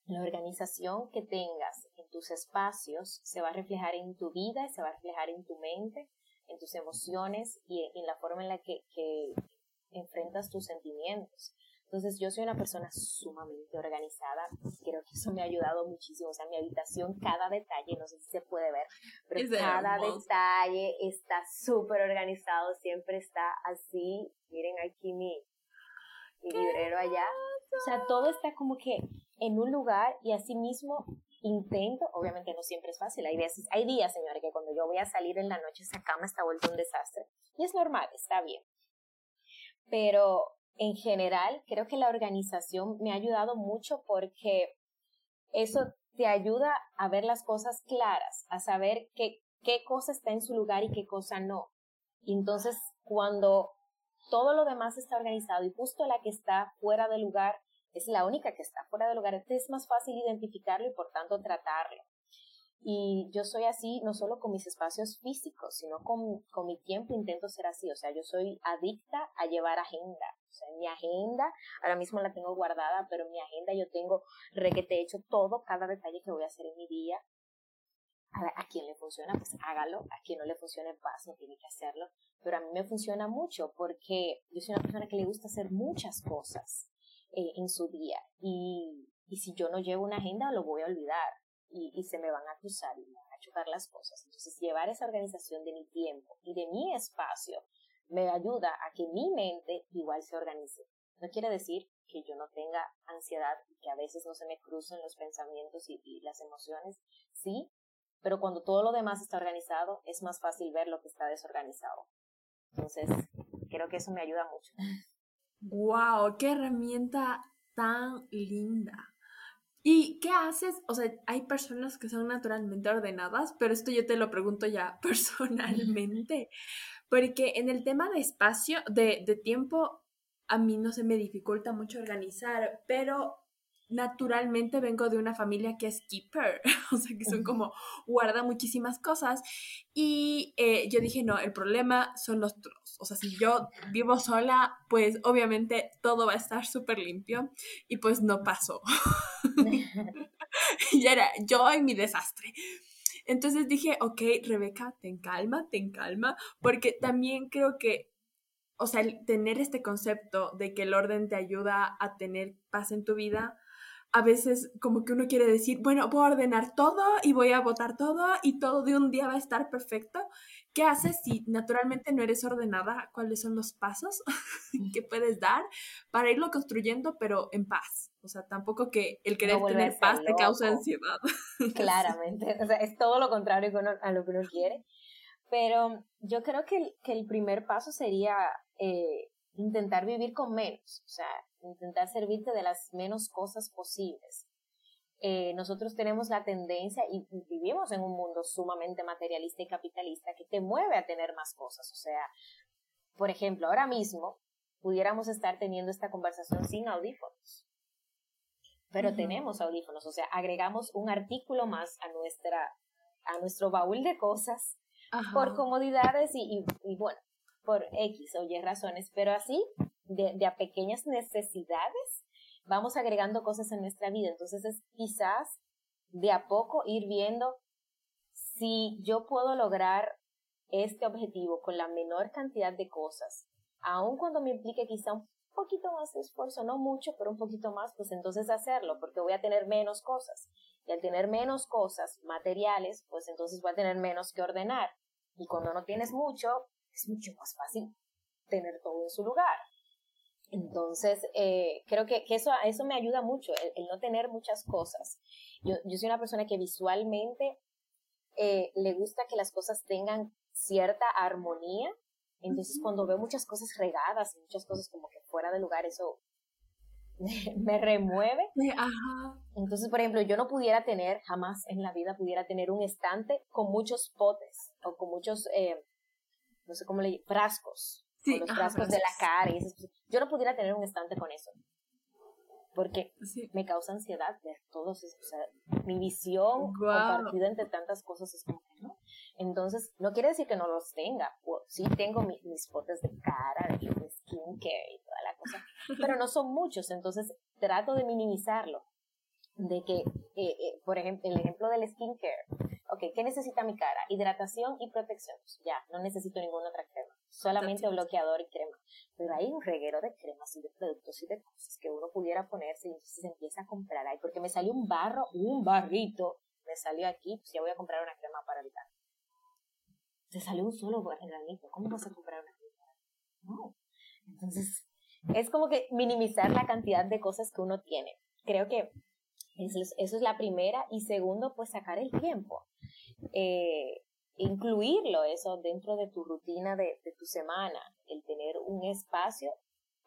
la organización que tengas en tus espacios se va a reflejar en tu vida, se va a reflejar en tu mente, en tus emociones y en la forma en la que, enfrentas tus sentimientos. Entonces yo soy una persona sumamente organizada, creo que eso me ha ayudado muchísimo, o sea, mi habitación, cada detalle, no sé si se puede ver, pero cada detalle está súper organizado, siempre está así, miren aquí mi, mi librero allá, o sea, todo está como que en un lugar y así mismo intento, obviamente no siempre es fácil, hay veces, hay días, señores, que cuando yo voy a salir en la noche esa cama está vuelta un desastre. Y es normal, está bien. Pero en general, creo que la organización me ha ayudado mucho porque eso te ayuda a ver las cosas claras, a saber qué, qué cosa está en su lugar y qué cosa no. Y entonces, cuando todo lo demás está organizado y justo la que está fuera de lugar es la única que está fuera de lugar, entonces es más fácil identificarlo y por tanto tratarlo. Y yo soy así no solo con mis espacios físicos, sino con, con mi tiempo intento ser así. O sea, yo soy adicta a llevar agenda. O sea, mi agenda, ahora mismo la tengo guardada, pero en mi agenda yo tengo requete hecho todo, cada detalle que voy a hacer en mi día. A, a quien le funciona, pues hágalo. A quien no le funcione, paz, no tiene que hacerlo. Pero a mí me funciona mucho porque yo soy una persona que le gusta hacer muchas cosas eh, en su día. Y, y si yo no llevo una agenda, lo voy a olvidar y, se me van a cruzar y me van a chocar las cosas. Entonces, llevar esa organización de mi tiempo y de mi espacio me ayuda a que mi mente igual se organice. No quiere decir que yo no tenga ansiedad y que a veces no se me crucen los pensamientos y, y las emociones, sí, pero cuando todo lo demás está organizado es más fácil ver lo que está desorganizado. Entonces, creo que eso me ayuda mucho. ¡Wow! ¡Qué herramienta tan linda! ¿Y qué haces? O sea, hay personas que son naturalmente ordenadas, pero esto yo te lo pregunto ya personalmente, porque en el tema de espacio, de, de tiempo, a mí no se me dificulta mucho organizar, pero naturalmente vengo de una familia que es keeper, o sea, que son como guarda muchísimas cosas. Y eh, yo dije, no, el problema son los trozos. O sea, si yo vivo sola, pues obviamente todo va a estar súper limpio y pues no pasó. y era yo en mi desastre. Entonces dije, ok, Rebeca, ten calma, ten calma, porque también creo que o sea, tener este concepto de que el orden te ayuda a tener paz en tu vida, a veces como que uno quiere decir, bueno, voy a ordenar todo y voy a votar todo y todo de un día va a estar perfecto. ¿Qué haces si naturalmente no eres ordenada? ¿Cuáles son los pasos que puedes dar para irlo construyendo, pero en paz? O sea, tampoco que el querer tener paz te causa ansiedad. Claramente, o sea, es todo lo contrario a lo que uno quiere. Pero yo creo que el, que el primer paso sería eh, intentar vivir con menos. O sea, intentar servirte de las menos cosas posibles. Eh, nosotros tenemos la tendencia y, vivimos en un mundo sumamente materialista y capitalista que te mueve a tener más cosas. O sea, por ejemplo, ahora mismo pudiéramos estar teniendo esta conversación sin audífonos, pero tenemos audífonos, o sea, agregamos un artículo más a nuestra a nuestro baúl de cosas por comodidades y, y bueno, por X o Y razones, pero así de, a pequeñas necesidades, vamos agregando cosas en nuestra vida. Entonces es quizás de a poco ir viendo si yo puedo lograr este objetivo con la menor cantidad de cosas, aun cuando me implique quizá un poquito más de esfuerzo, no mucho, pero un poquito más, pues entonces hacerlo, porque voy a tener menos cosas. Y al tener menos cosas materiales, pues entonces voy a tener menos que ordenar. Y cuando no tienes mucho, es mucho más fácil tener todo en su lugar. Entonces, eh, creo que, eso, eso me ayuda mucho, el, no tener muchas cosas. Yo, yo soy una persona que visualmente eh, le gusta que las cosas tengan cierta armonía. Entonces, cuando veo muchas cosas regadas, muchas cosas como que fuera de lugar, eso me remueve. Entonces, por ejemplo, yo no pudiera tener, jamás en la vida pudiera tener un estante con muchos potes o con muchos, eh, no sé cómo le frascos los frascos de la cara y Yo no pudiera tener un estante con eso. Porque me causa ansiedad ver todos esos. O sea, mi visión compartida entre tantas cosas es como que no. Entonces, no quiere decir que no los tenga. sí tengo mis potes de cara, de skincare y toda la cosa. Pero no son muchos. Entonces, trato de minimizarlo. De que, eh, eh, por ejemplo, el ejemplo del skincare. Ok, ¿qué necesita mi cara? Hidratación y protección. Pues ya, no necesito ninguna otra crema solamente bloqueador y crema. Pero hay un reguero de cremas y de productos y de cosas que uno pudiera ponerse y entonces se empieza a comprar ahí. Porque me salió un barro, un barrito, me salió aquí, pues ya voy a comprar una crema para evitar. Te salió un solo granito, ¿cómo vas a comprar una crema? No. Entonces, es como que minimizar la cantidad de cosas que uno tiene. Creo que eso es, la primera. Y segundo, pues sacar el tiempo. Eh, incluirlo eso dentro de tu rutina de, tu semana, el tener un espacio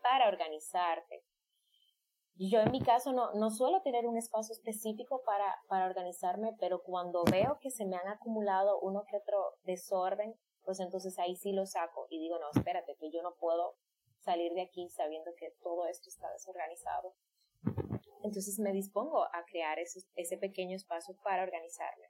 para organizarte. yo en mi caso no, no suelo tener un espacio específico para, para organizarme, pero cuando veo que se me han acumulado uno que otro desorden, pues entonces ahí sí lo saco y digo, no, espérate, que yo no puedo salir de aquí sabiendo que todo esto está desorganizado. Entonces me dispongo a crear ese, pequeño espacio para organizarme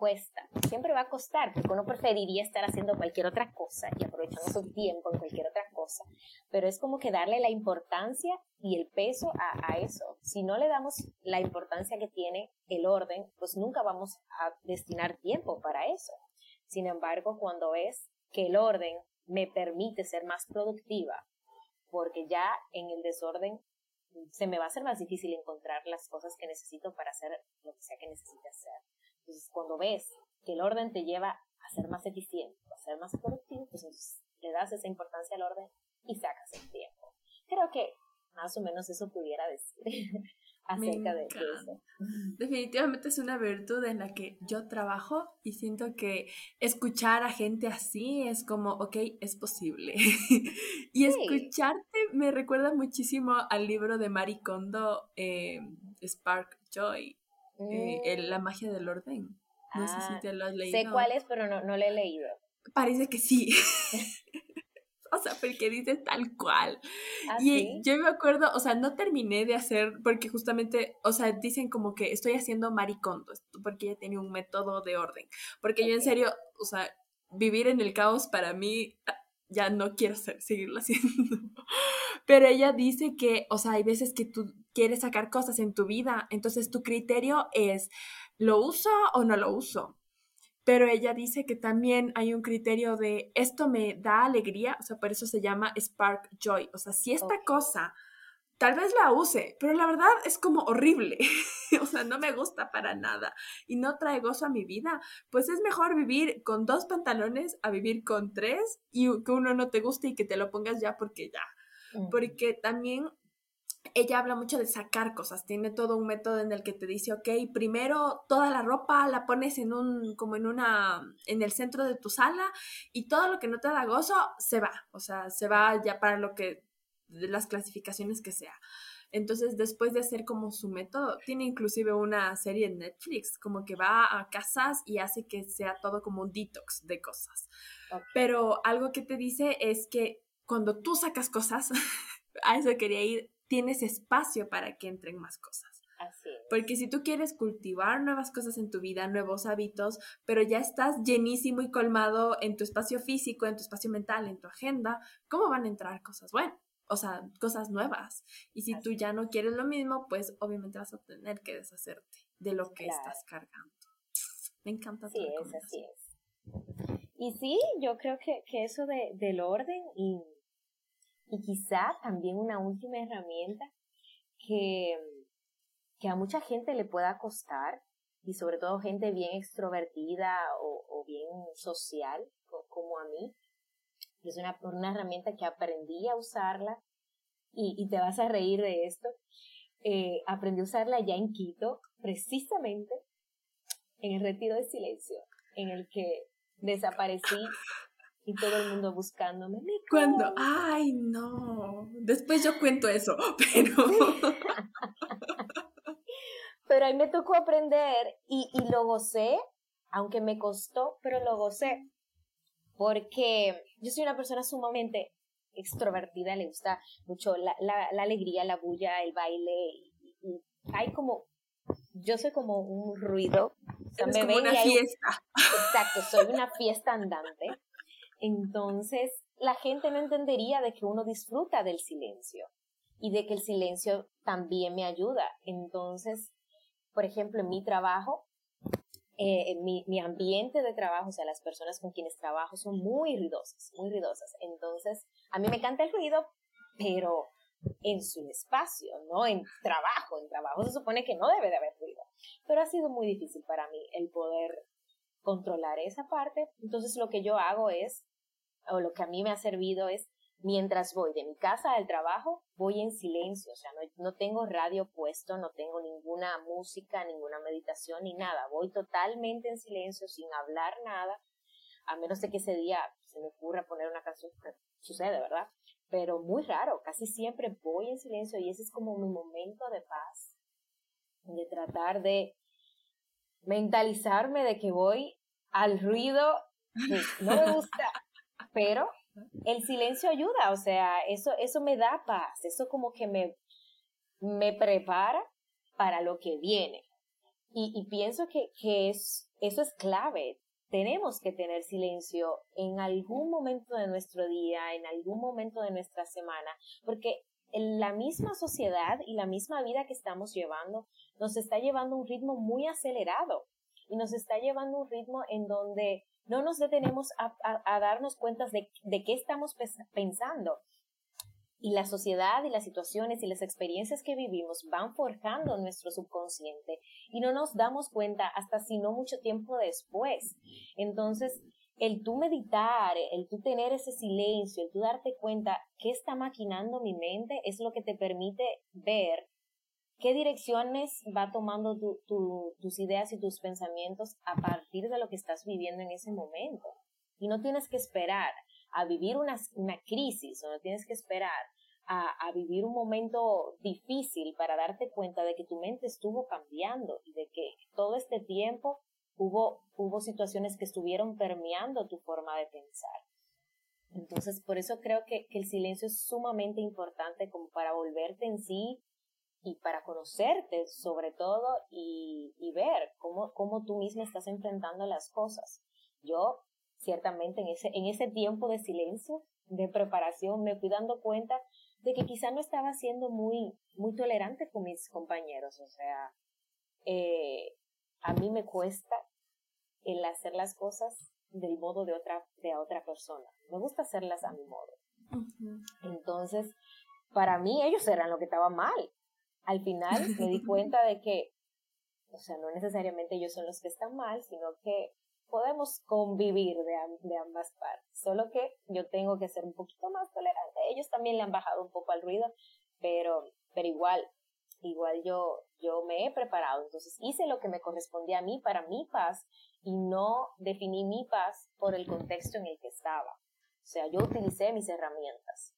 cuesta, siempre va a costar, porque uno preferiría estar haciendo cualquier otra cosa y aprovechando su tiempo en cualquier otra cosa, pero es como que darle la importancia y el peso a, a, eso. Si no le damos la importancia que tiene el orden, pues nunca vamos a destinar tiempo para eso. Sin embargo, cuando es que el orden me permite ser más productiva, porque ya en el desorden se me va a hacer más difícil encontrar las cosas que necesito para hacer lo que sea que necesite hacer. Entonces, cuando ves que el orden te lleva a ser más eficiente, a ser más productivo, pues entonces le das esa importancia al orden y sacas el tiempo. Creo que más o menos eso pudiera decir acerca de, eso. Definitivamente es una virtud en la que yo trabajo y siento que escuchar a gente así es como, ok, es posible. y escucharte me recuerda muchísimo al libro de Marie Kondo, eh, Spark Joy, eh, la mm. magia del orden. No sé si ah, te lo has leído. Sé cuál es, pero no, no lo he leído. Parece que sí. o sea, porque dice tal cual. ¿Ah, y yo me acuerdo, o sea, no terminé de hacer, porque justamente, o sea, dicen como que estoy haciendo maricondo, porque ella tenía un método de orden. Porque yo en serio, o sea, vivir en el caos para mí ah, ya no quiero seguirlo haciendo. Pero ella dice que, o sea, hay veces que tú quieres sacar cosas en tu vida, entonces tu criterio es, ¿lo uso o no lo uso? Pero ella dice que también hay un criterio de, esto me da alegría, o sea, por eso se llama Spark Joy, o sea, si esta cosa tal vez la use, pero la verdad es como horrible, o sea, no me gusta para nada y no trae gozo a mi vida, pues es mejor vivir con dos pantalones a vivir con tres y que uno no te guste y que te lo pongas ya porque ya, porque también ella habla mucho de sacar cosas, tiene todo un método en el que te dice, ok, primero toda la ropa la pones en un, como en una, en el centro de tu sala y todo lo que no te da gozo se va, o sea, se va ya para lo que, de las clasificaciones que sea. Entonces, después de hacer como su método, tiene inclusive una serie en Netflix, como que va a casas y hace que sea todo como un detox de cosas. Pero algo que te dice es que cuando tú sacas cosas, a eso quería ir, tienes espacio para que entren más cosas. Así Porque si tú quieres cultivar nuevas cosas en tu vida, nuevos hábitos, pero ya estás llenísimo y colmado en tu espacio físico, en tu espacio mental, en tu agenda, ¿cómo van a entrar cosas buenas? O sea, cosas nuevas. Y si tú ya no quieres lo mismo, pues obviamente vas a tener que deshacerte de lo que estás cargando. Me encanta. Sí, es, así es. Y sí, yo creo que, que eso de, del orden y y quizá también una última herramienta que, que a mucha gente le pueda costar, y sobre todo gente bien extrovertida o, bien social, como a mí. Es una, una herramienta que aprendí a usarla y, te vas a reír de esto. Eh, aprendí a usarla ya en Quito, precisamente en el retiro de silencio, en el que desaparecí y todo el mundo buscándome. Cuando, ay, no. Después yo cuento eso, pero. pero ahí me tocó aprender y, y lo gocé, aunque me costó, pero lo gocé. Porque yo soy una persona sumamente extrovertida, le gusta mucho la, la, la alegría, la bulla, el baile. Y, hay como, yo soy como un ruido. O como una fiesta. exacto, soy una fiesta andante. Entonces, la gente no entendería de que uno disfruta del silencio y de que el silencio también me ayuda. Entonces, por ejemplo, en mi trabajo, eh, mi, mi, ambiente de trabajo, o sea, las personas con quienes trabajo son muy ruidosas, muy ruidosas. Entonces, a mí me encanta el ruido, pero en su espacio, no en trabajo. En trabajo se supone que no debe de haber ruido. Pero ha sido muy difícil para mí el poder controlar esa parte. Entonces, lo que yo hago es o lo que a mí me ha servido es, mientras voy de mi casa al trabajo, voy en silencio, o sea, no, no tengo radio puesto, no tengo ninguna música, ninguna meditación ni nada, voy totalmente en silencio, sin hablar nada, a menos de que ese día se me ocurra poner una canción, sucede, ¿verdad? pero muy raro, casi siempre voy en silencio y ese es como mi momento de paz, de tratar de mentalizarme de que voy al ruido no me gusta, pero el silencio ayuda, o sea, eso, eso me da paz, eso como que me, me prepara para lo que viene. Y, pienso que, que es, eso es clave. Tenemos que tener silencio en algún momento de nuestro día, en algún momento de nuestra semana, porque la misma sociedad y la misma vida que estamos llevando nos está llevando a un ritmo muy acelerado y nos está llevando a un ritmo en donde no nos detenemos a, darnos cuenta de, de qué estamos pensando. Y la sociedad y las situaciones y las experiencias que vivimos van forjando nuestro subconsciente y no nos damos cuenta hasta si no mucho tiempo después. Entonces, el tú meditar, el tú tener ese silencio, el tú darte cuenta qué está maquinando mi mente es lo que te permite ver qué direcciones va tomando tus ideas y tus pensamientos a partir de lo que estás viviendo en ese momento. Y no tienes que esperar a vivir una, crisis o no tienes que esperar a, vivir un momento difícil para darte cuenta de que tu mente estuvo cambiando y de que todo este tiempo hubo, hubo situaciones que estuvieron permeando tu forma de pensar. Entonces, por eso creo que, que el silencio es sumamente importante como para volverte en sí y para conocerte sobre todo y, y ver cómo, cómo tú misma estás enfrentando las cosas. Yo, ciertamente, en ese, en ese tiempo de silencio, de preparación, me fui dando cuenta de que quizá no estaba siendo muy, muy tolerante con mis compañeros. O sea, eh, a mí me cuesta el hacer las cosas del modo de otra, de otra persona. Me gusta hacerlas a mi modo. Entonces, para mí ellos eran lo que estaba mal al final me di cuenta de que, o sea, no necesariamente ellos son los que están mal, sino que podemos convivir de, de, ambas partes. Solo que yo tengo que ser un poquito más tolerante. Ellos también le han bajado un poco al ruido, pero, pero igual, igual yo, yo me he preparado. Entonces hice lo que me correspondía a mí para mi paz y no definí mi paz por el contexto en el que estaba. O sea, yo utilicé mis herramientas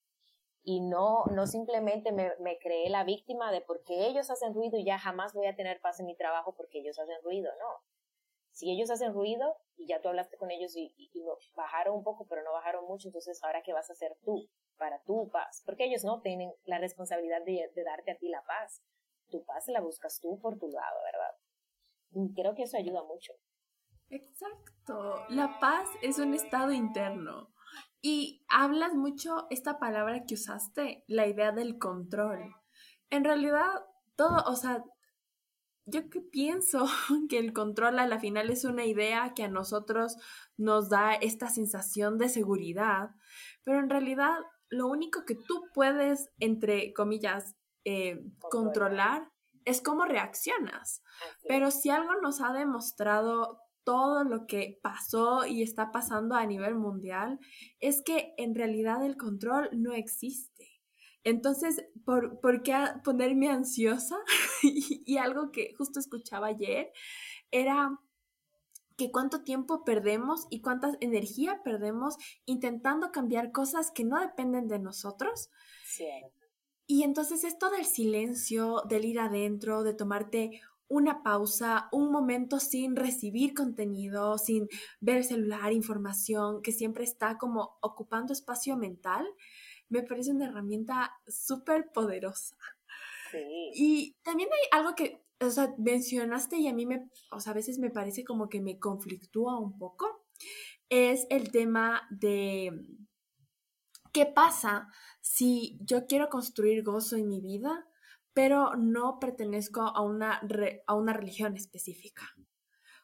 y no, no simplemente me, me, creé la víctima de porque ellos hacen ruido y ya jamás voy a tener paz en mi trabajo porque ellos hacen ruido, no. Si ellos hacen ruido y ya tú hablaste con ellos y, y, bajaron un poco, pero no bajaron mucho, entonces ahora qué vas a hacer tú para tu paz? Porque ellos no tienen la responsabilidad de, de darte a ti la paz. Tu paz la buscas tú por tu lado, ¿verdad? Y creo que eso ayuda mucho. Exacto. La paz es un estado interno. Y hablas mucho esta palabra que usaste, la idea del control. En realidad, todo, o sea, yo que pienso que el control a la final es una idea que a nosotros nos da esta sensación de seguridad, pero en realidad lo único que tú puedes, entre comillas, eh, controlar es cómo reaccionas. Pero si algo nos ha demostrado todo lo que pasó y está pasando a nivel mundial es que en realidad el control no existe. Entonces, ¿por, ¿por qué ponerme ansiosa? y, algo que justo escuchaba ayer era que cuánto tiempo perdemos y cuánta energía perdemos intentando cambiar cosas que no dependen de nosotros. Y entonces esto del silencio, del ir adentro, de tomarte una pausa, un momento sin recibir contenido, sin ver celular, información, que siempre está como ocupando espacio mental, me parece una herramienta súper poderosa. Y también hay algo que, o sea, mencionaste y a mí me, o sea, a veces me parece como que me conflictúa un poco, es el tema de qué pasa si yo quiero construir gozo en mi vida, pero no pertenezco a una, a una religión específica.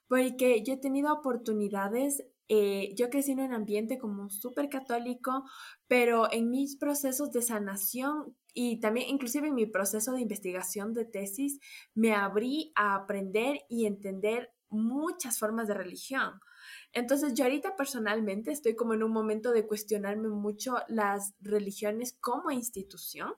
Porque yo he tenido oportunidades, eh, yo crecí en un ambiente como súper católico, pero en mis procesos de sanación y también inclusive en mi proceso de investigación de tesis, me abrí a aprender y entender muchas formas de religión. Entonces yo ahorita personalmente estoy como en un momento de cuestionarme mucho las religiones como institución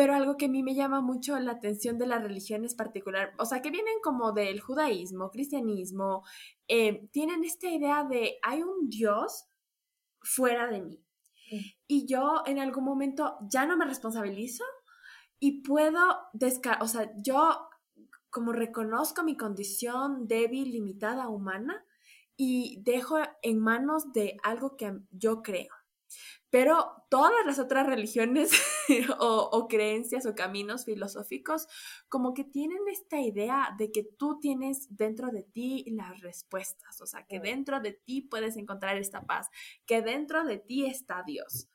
pero algo que a mí me llama mucho la atención de las religiones particular, o sea, que vienen como del judaísmo, cristianismo, eh, tienen esta idea de hay un Dios fuera de mí. y yo en algún momento ya no me responsabilizo y puedo descargar, o sea, yo como reconozco mi condición débil, limitada, humana y dejo en manos de algo que yo creo. Pero todas las otras religiones o, creencias o caminos filosóficos como que tienen esta idea de que tú tienes dentro de ti las respuestas, o sea, que dentro de ti puedes encontrar esta paz, que dentro de ti está Dios.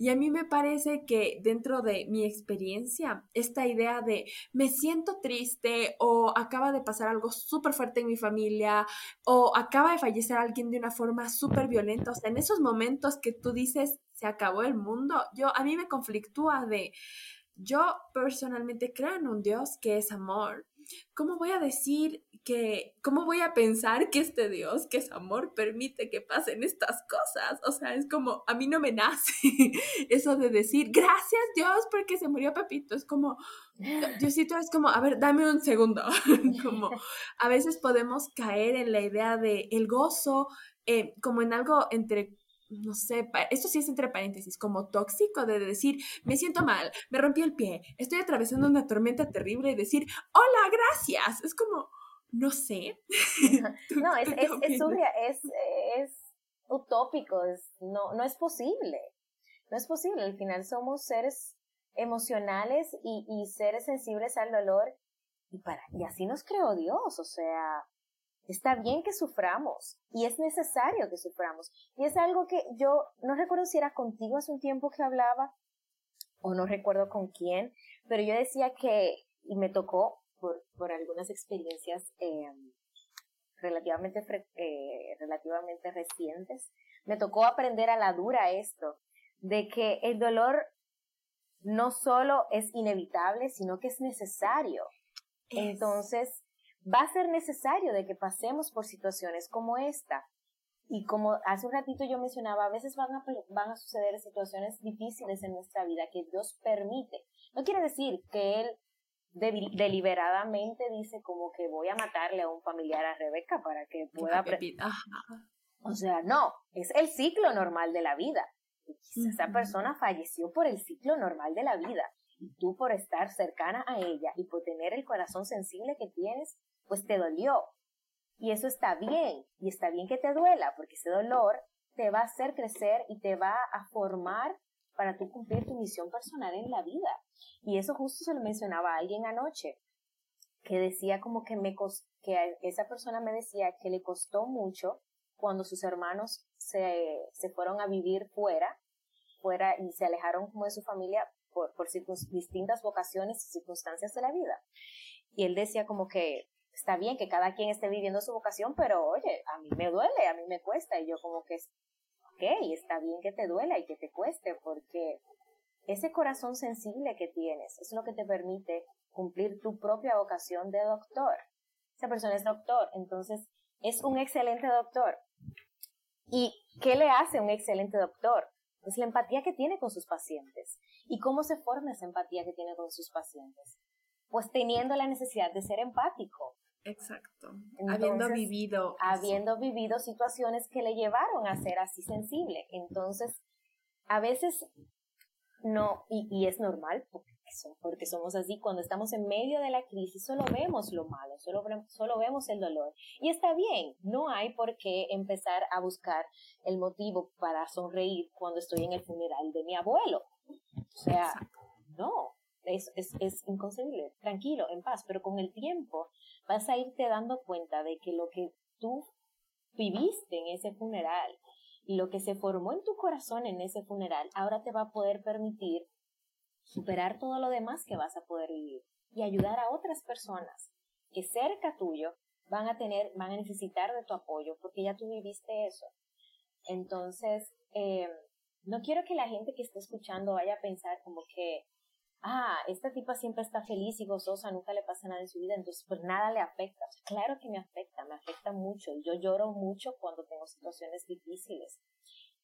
Y a mí me parece que dentro de mi experiencia, esta idea de me siento triste o acaba de pasar algo súper fuerte en mi familia o acaba de fallecer alguien de una forma súper violenta, o sea, en esos momentos que tú dices, se acabó el mundo, yo a mí me conflictúa de, yo personalmente creo en un Dios que es amor. ¿Cómo voy a decir que, cómo voy a pensar que este Dios, que es amor, permite que pasen estas cosas? O sea, es como, a mí no me nace eso de decir, gracias Dios porque se murió Pepito. Es como, Diosito es como, a ver, dame un segundo. como, a veces podemos caer en la idea de el gozo, eh, como en algo entre no sé, esto sí es entre paréntesis, como tóxico de decir, me siento mal, me rompí el pie, estoy atravesando una tormenta terrible y decir, hola, gracias. Es como, no sé. no, es, es, es, es, utópico, es, no, no es posible. No es posible. Al final somos seres emocionales y, y seres sensibles al dolor y, para, y así nos creó Dios. O sea, Está bien que suframos y es necesario que suframos. Y es algo que yo no recuerdo si era contigo hace un tiempo que hablaba o no recuerdo con quién, pero yo decía que, y me tocó por, por algunas experiencias eh, relativamente, eh, relativamente recientes, me tocó aprender a la dura esto, de que el dolor no solo es inevitable, sino que es necesario. Entonces, va a ser necesario de que pasemos por situaciones como esta. Y como hace un ratito yo mencionaba, a veces van a, van a suceder situaciones difíciles en nuestra vida que Dios permite. No quiere decir que Él deliberadamente dice como que voy a matarle a un familiar a Rebeca para que pueda... O sea, no, es el ciclo normal de la vida. esa persona falleció por el ciclo normal de la vida. Y tú por estar cercana a ella y por tener el corazón sensible que tienes, pues te dolió. Y eso está bien, y está bien que te duela, porque ese dolor te va a hacer crecer y te va a formar para tú cumplir tu misión personal en la vida. Y eso justo se lo mencionaba a alguien anoche, que decía como que me que esa persona me decía que le costó mucho cuando sus hermanos se, se fueron a vivir fuera, fuera y se alejaron como de su familia por, por distintas vocaciones y circunstancias de la vida. Y él decía como que está bien que cada quien esté viviendo su vocación, pero oye, a mí me duele, a mí me cuesta, y yo como que, ok, está bien que te duela y que te cueste, porque ese corazón sensible que tienes es lo que te permite cumplir tu propia vocación de doctor. Esa persona es doctor, entonces es un excelente doctor. ¿Y qué le hace un excelente doctor? Pues la empatía que tiene con sus pacientes. ¿Y cómo se forma esa empatía que tiene con sus pacientes? Pues teniendo la necesidad de ser empático, Exacto. habiendo vivido. Habiendo vivido situaciones que le llevaron a ser así sensible. Entonces, a veces no, y, es normal porque, porque somos así, cuando estamos en medio de la crisis solo vemos lo malo, solo, solo vemos el dolor. Y está bien, no hay por qué empezar a buscar el motivo para sonreír cuando estoy en el funeral de mi abuelo. O sea, no, es, es, es inconcebible, tranquilo, en paz, pero con el tiempo vas a irte dando cuenta de que lo que tú viviste en ese funeral y lo que se formó en tu corazón en ese funeral, ahora te va a poder permitir superar todo lo demás que vas a poder vivir y ayudar a otras personas que cerca tuyo van a tener, van a necesitar de tu apoyo porque ya tú viviste eso. Entonces, eh, no quiero que la gente que esté escuchando vaya a pensar como que ah, esta tipa siempre está feliz y gozosa, nunca le pasa nada en su vida, entonces pues nada le afecta. claro que me afecta, me afecta mucho. Yo lloro mucho cuando tengo situaciones difíciles,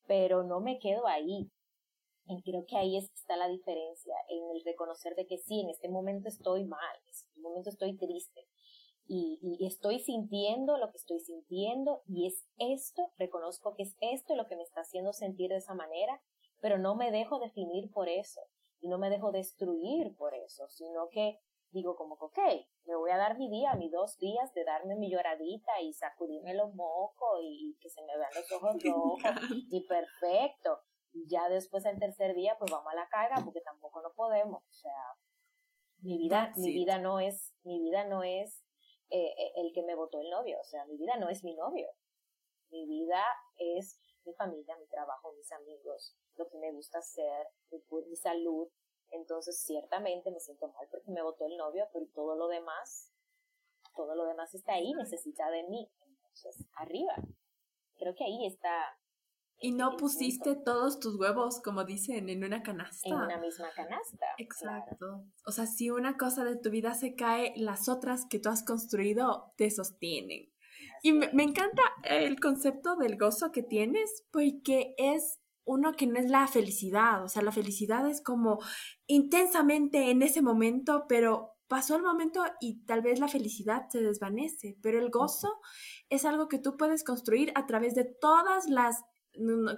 pero no me quedo ahí. Y creo que ahí está la diferencia, en el reconocer de que sí, en este momento estoy mal, en este momento estoy triste. Y, y estoy sintiendo lo que estoy sintiendo y es esto, reconozco que es esto lo que me está haciendo sentir de esa manera, pero no me dejo definir por eso y no me dejo destruir por eso, sino que digo como que, ok, me voy a dar mi día, mis dos días de darme mi lloradita y sacudirme los mocos y, que se me vean los ojos rojos y perfecto. Y ya después el tercer día, pues vamos a la carga porque tampoco no podemos. O sea, mi vida, mi vida no es, mi vida no es eh, eh, el que me votó el novio. O sea, mi vida no es mi novio. Mi vida es mi familia, mi trabajo, mis amigos, lo que me gusta hacer, mi, salud, entonces, ciertamente me siento mal porque me votó el novio, pero todo lo demás, todo lo demás está ahí, necesita de mí. Entonces, arriba. Creo que ahí está. Y no pusiste todos tus huevos, como dicen, en una canasta. En una misma canasta. Exacto. O sea, si una cosa de tu vida se cae, las otras que tú has construido te sostienen. Y me, me, encanta el concepto del gozo que tienes, porque es uno que no es la felicidad, o sea, la felicidad es como intensamente en ese momento, pero pasó el momento y tal vez la felicidad se desvanece, pero el gozo es algo que tú puedes construir a través de todas las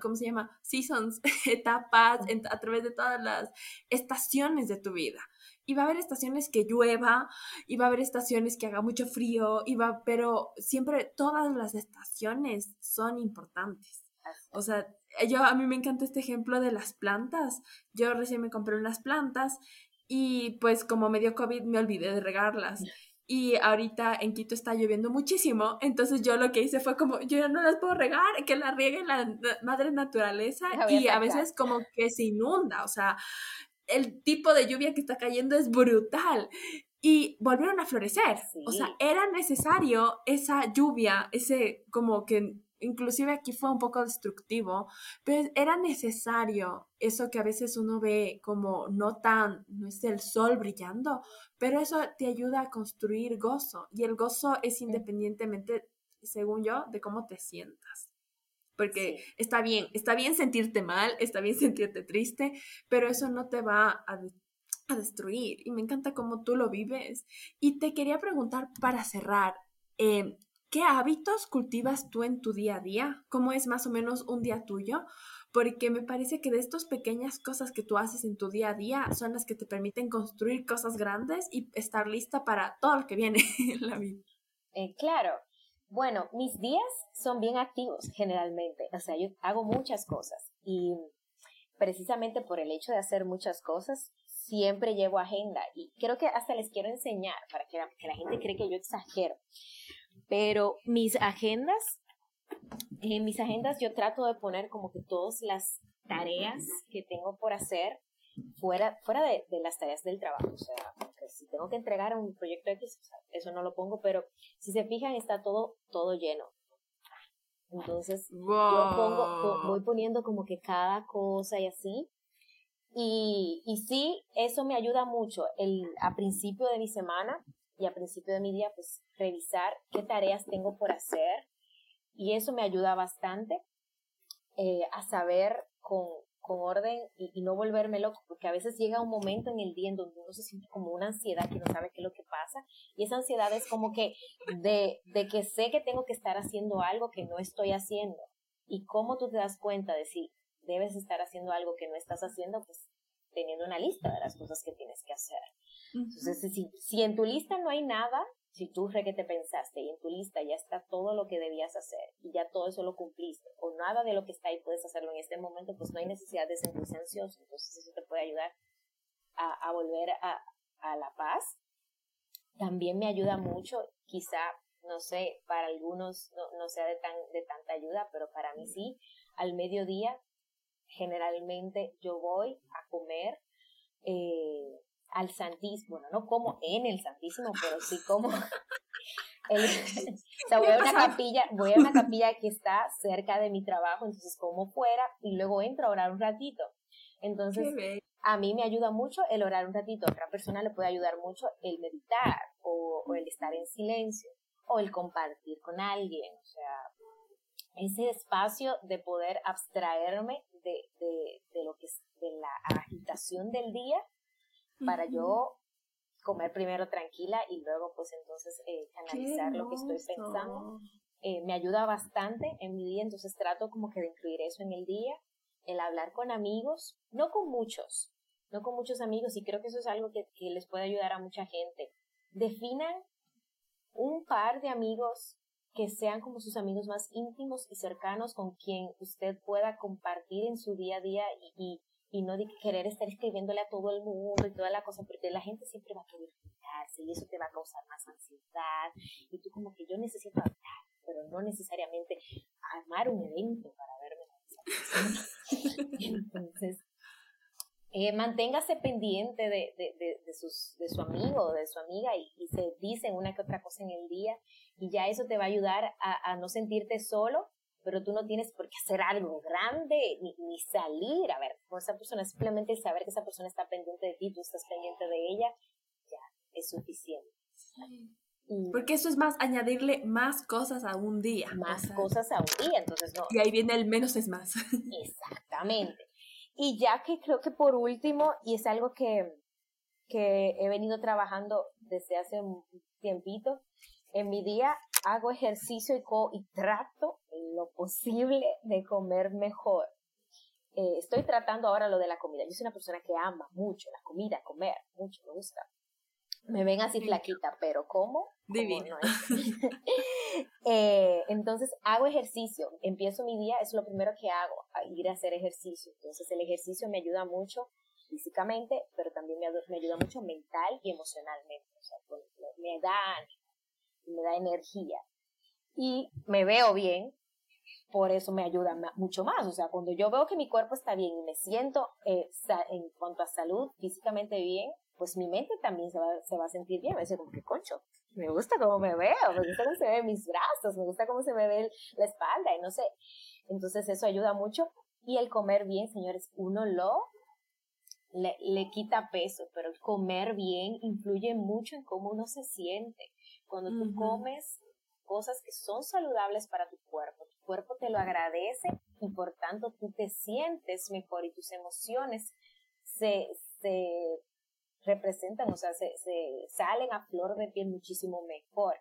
¿cómo se llama? Seasons, etapas, a través de todas las estaciones de tu vida. Y va a haber estaciones que llueva, y va a haber estaciones que haga mucho frío, y va, pero siempre todas las estaciones son importantes. O sea, yo a mí me encanta este ejemplo de las plantas. Yo recién me compré unas plantas y pues como me dio COVID me olvidé de regarlas. Y ahorita en Quito está lloviendo muchísimo, entonces yo lo que hice fue como, yo ya no las puedo regar, que las riegue la madre naturaleza y a veces como que se inunda, o sea, el tipo de lluvia que está cayendo es brutal y volvieron a florecer. O sea, era necesario esa lluvia, ese como que inclusive aquí fue un poco destructivo, pero era necesario eso que a veces uno ve como no tan, no es el sol brillando, pero eso te ayuda a construir gozo y el gozo es independientemente, según yo, de cómo te sientas. Porque está bien, está bien sentirte mal, está bien sentirte triste, pero eso no te va a, a destruir. Y me encanta cómo tú lo vives. Y te quería preguntar para cerrar, eh, ¿Qué hábitos cultivas tú en tu día a día? ¿Cómo es más o menos un día tuyo? Porque me parece que de estas pequeñas cosas que tú haces en tu día a día son las que te permiten construir cosas grandes y estar lista para todo lo que viene en la vida. Eh, claro. Bueno, mis días son bien activos generalmente. O sea, yo hago muchas cosas y precisamente por el hecho de hacer muchas cosas, siempre llevo agenda y creo que hasta les quiero enseñar para que la gente cree que yo exagero. Pero mis agendas, en mis agendas yo trato de poner como que todas las tareas que tengo por hacer fuera, fuera de, las tareas del trabajo. O sea, si tengo que entregar un proyecto X, eso no lo pongo, pero si se fijan está todo, todo lleno. Entonces, yo pongo, voy poniendo como que cada cosa y así. Y, y sí, eso me ayuda mucho. El, a principio de mi semana, y a principio de mi día, pues revisar qué tareas tengo por hacer y eso me ayuda bastante eh, a saber con, con orden y, no volverme loco, porque a veces llega un momento en el día en donde uno se siente como una ansiedad que no sabe qué es lo que pasa y esa ansiedad es como que de, de que sé que tengo que estar haciendo algo que no estoy haciendo y cómo tú te das cuenta de si debes estar haciendo algo que no estás haciendo, pues teniendo una lista de las cosas que tienes que hacer. Entonces, si, si en tu lista no hay nada, si tú re que te pensaste y en tu lista ya está todo lo que debías hacer y ya todo eso lo cumpliste o nada de lo que está ahí puedes hacerlo en este momento, pues no hay necesidad de sentirse ansioso. Entonces eso te puede ayudar a, a volver a, a, la paz. También me ayuda mucho, quizá, no sé, para algunos no, no sea de, tan, de tanta ayuda, pero para mí sí, al mediodía generalmente yo voy a comer eh, al Santísimo, bueno, no como en el Santísimo, pero sí como el, o sea, voy a una capilla, voy a una capilla que está cerca de mi trabajo, entonces como fuera y luego entro a orar un ratito. Entonces, a mí me ayuda mucho el orar un ratito, a otra persona le puede ayudar mucho el meditar o, o el estar en silencio o el compartir con alguien, o sea, ese espacio de poder abstraerme de, de, de lo que es de la agitación del día para yo comer primero tranquila y luego pues entonces eh, analizar lo que estoy pensando. Eh, me ayuda bastante en mi día, entonces trato como que de incluir eso en el día. el hablar con amigos, no con muchos, no con muchos amigos, y creo que eso es algo que, que les puede ayudar a mucha gente. Definan un par de amigos que sean como sus amigos más íntimos y cercanos con quien usted pueda compartir en su día a día y, y, no de querer estar escribiéndole a todo el mundo y toda la cosa, porque la gente siempre va a querer juntarse y eso te va a causar más ansiedad y tú como que yo necesito hablar, pero no necesariamente armar un evento para verme con esa persona. Entonces, eh, manténgase pendiente de, de, de, sus, de su amigo o de su amiga y, se dicen una que otra cosa en el día y ya eso te va a ayudar a, a no sentirte solo, pero tú no tienes por qué hacer algo grande ni, ni, salir a ver con esa persona, simplemente saber que esa persona está pendiente de ti, tú estás pendiente de ella, ya es suficiente. Porque eso es más añadirle más cosas a un día. Más cosas a un día, entonces no. Y ahí viene el menos es más. Exactamente. Y ya que creo que por último, y es algo que, que he venido trabajando desde hace un tiempito, en mi día hago ejercicio y, y trato lo posible de comer mejor. Eh, estoy tratando ahora lo de la comida. Yo soy una persona que ama mucho la comida, comer, mucho, me gusta. Me ven así flaquita, pero ¿cómo? Divino. eh, entonces hago ejercicio, empiezo mi día, es lo primero que hago, ir a hacer ejercicio. Entonces el ejercicio me ayuda mucho físicamente, pero también me, me ayuda mucho mental y emocionalmente. O sea, me da me da energía. Y me veo bien, por eso me ayuda mucho más. O sea, cuando yo veo que mi cuerpo está bien y me siento eh, en cuanto a salud físicamente bien, pues mi mente también se va, se va a sentir bien. Me dice, como que concho, me gusta cómo me veo, me gusta cómo se ven mis brazos, me gusta cómo se me ve la espalda y no sé. Entonces eso ayuda mucho. Y el comer bien, señores, uno lo le, le quita peso, pero el comer bien influye mucho en cómo uno se siente. Cuando tú comes cosas que son saludables para tu cuerpo, tu cuerpo te lo agradece y por tanto tú te sientes mejor y tus emociones se, se representan, o sea, se, se salen a flor de piel muchísimo mejor.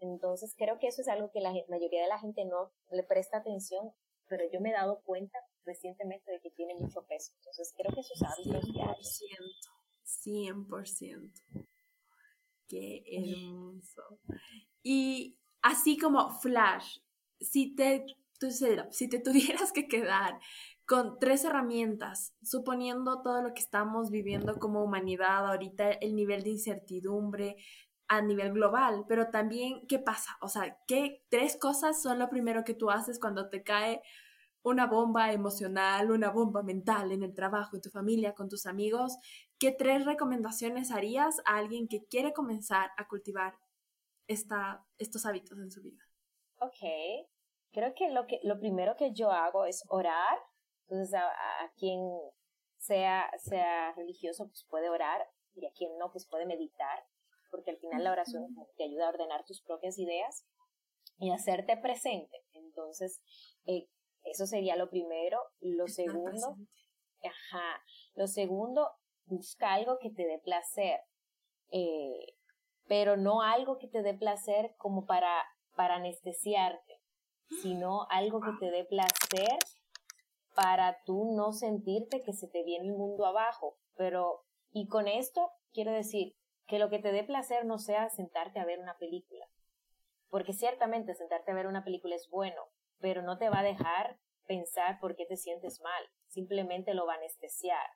Entonces creo que eso es algo que la mayoría de la gente no le presta atención, pero yo me he dado cuenta recientemente de que tiene mucho peso. Entonces creo que esos hábitos 100%, diarios. 100%. Qué hermoso. Y así como Flash, si te, si te tuvieras que quedar con tres herramientas, suponiendo todo lo que estamos viviendo como humanidad ahorita, el nivel de incertidumbre a nivel global, pero también qué pasa, o sea, qué tres cosas son lo primero que tú haces cuando te cae una bomba emocional, una bomba mental en el trabajo, en tu familia, con tus amigos. ¿Qué tres recomendaciones harías a alguien que quiere comenzar a cultivar esta, estos hábitos en su vida? Ok, creo que lo, que lo primero que yo hago es orar entonces, a, quien sea, sea religioso, pues puede orar, y a quien no, pues puede meditar, porque al final la oración te ayuda a ordenar tus propias ideas y hacerte presente. Entonces, eh, eso sería lo primero. Lo segundo, ajá, lo segundo, busca algo que te dé placer, eh, pero no algo que te dé placer como para, para anestesiarte, sino algo que te dé placer para tú no sentirte que se te viene el mundo abajo. Pero, y con esto quiero decir que lo que te dé placer no sea sentarte a ver una película. Porque ciertamente sentarte a ver una película es bueno, pero no te va a dejar pensar por qué te sientes mal. Simplemente lo va a anestesiar.